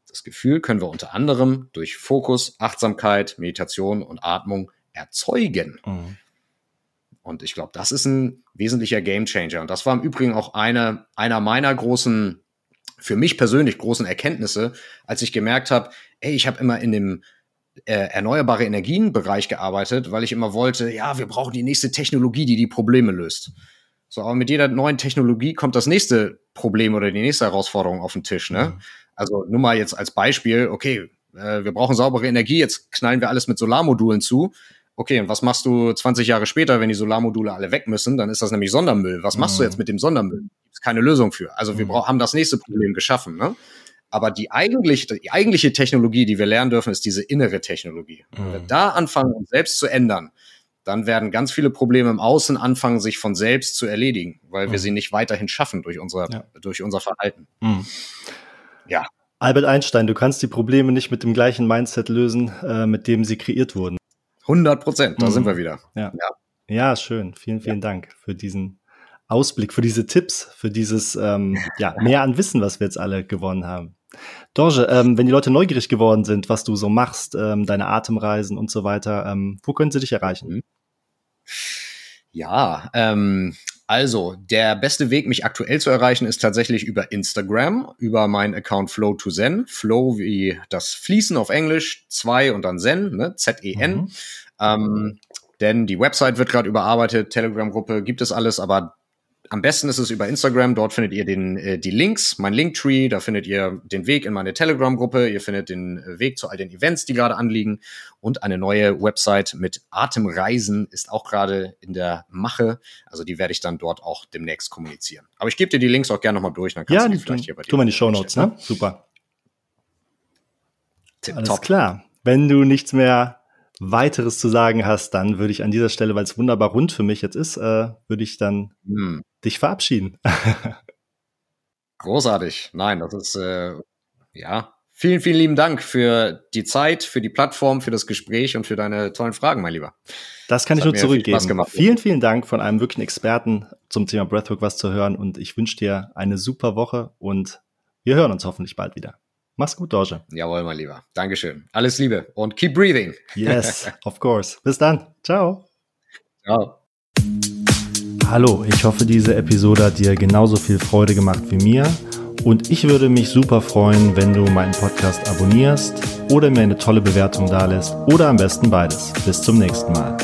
das Gefühl können wir unter anderem durch Fokus, Achtsamkeit, Meditation und Atmung erzeugen. Mhm. Und ich glaube, das ist ein wesentlicher Gamechanger. Und das war im Übrigen auch eine, einer meiner großen für mich persönlich großen Erkenntnisse, als ich gemerkt habe, ey, ich habe immer in dem äh, erneuerbare Energien-Bereich gearbeitet, weil ich immer wollte, ja, wir brauchen die nächste Technologie, die die Probleme löst. So, aber mit jeder neuen Technologie kommt das nächste Problem oder die nächste Herausforderung auf den Tisch. Ne? Mhm. Also nur mal jetzt als Beispiel, okay, äh, wir brauchen saubere Energie, jetzt knallen wir alles mit Solarmodulen zu. Okay, und was machst du 20 Jahre später, wenn die Solarmodule alle weg müssen? Dann ist das nämlich Sondermüll. Was machst mhm. du jetzt mit dem Sondermüll? Gibt's keine Lösung für. Also wir mhm. haben das nächste Problem geschaffen. Ne? Aber die eigentliche, die eigentliche Technologie, die wir lernen dürfen, ist diese innere Technologie. Mhm. Wenn wir mhm. da anfangen, uns selbst zu ändern, dann werden ganz viele Probleme im Außen anfangen, sich von selbst zu erledigen, weil mhm. wir sie nicht weiterhin schaffen durch unser, ja. durch unser Verhalten. Mhm. Ja. Albert Einstein, du kannst die Probleme nicht mit dem gleichen Mindset lösen, äh, mit dem sie kreiert wurden. 100 Prozent, da mhm. sind wir wieder. Ja. ja. ja. schön. Vielen, vielen ja. Dank für diesen Ausblick, für diese Tipps, für dieses ähm, ja, <laughs> mehr an Wissen, was wir jetzt alle gewonnen haben. Dorje, ähm, wenn die Leute neugierig geworden sind, was du so machst, ähm, deine Atemreisen und so weiter, ähm, wo können sie dich erreichen? Mhm. Ja, ähm, also der beste Weg, mich aktuell zu erreichen, ist tatsächlich über Instagram, über meinen Account Flow to Zen. Flow wie das Fließen auf Englisch, zwei und dann Zen, ne? Z-E-N. Mhm. Ähm, denn die Website wird gerade überarbeitet, Telegram-Gruppe gibt es alles, aber am besten ist es über Instagram. Dort findet ihr den, äh, die Links, mein Linktree. Da findet ihr den Weg in meine Telegram-Gruppe. Ihr findet den äh, Weg zu all den Events, die gerade anliegen. Und eine neue Website mit Atemreisen ist auch gerade in der Mache. Also die werde ich dann dort auch demnächst kommunizieren. Aber ich gebe dir die Links auch gerne nochmal durch. Dann kannst ja, du die vielleicht hier bei dir. Tu mal in die Show Notes, ne? Super. Tip Alles top. klar. Wenn du nichts mehr weiteres zu sagen hast, dann würde ich an dieser Stelle, weil es wunderbar rund für mich jetzt ist, äh, würde ich dann hm. Dich verabschieden. Großartig. Nein, das ist äh, ja vielen, vielen lieben Dank für die Zeit, für die Plattform, für das Gespräch und für deine tollen Fragen, mein Lieber. Das kann das ich nur zurückgeben. Viel vielen, vielen Dank von einem wirklichen Experten zum Thema Breathwork was zu hören und ich wünsche dir eine super Woche und wir hören uns hoffentlich bald wieder. Mach's gut, Dorje. Jawohl, mein Lieber. Dankeschön. Alles Liebe und keep breathing. Yes, <laughs> of course. Bis dann. Ciao. Ciao. Hallo, ich hoffe, diese Episode hat dir genauso viel Freude gemacht wie mir. Und ich würde mich super freuen, wenn du meinen Podcast abonnierst oder mir eine tolle Bewertung dalässt oder am besten beides. Bis zum nächsten Mal.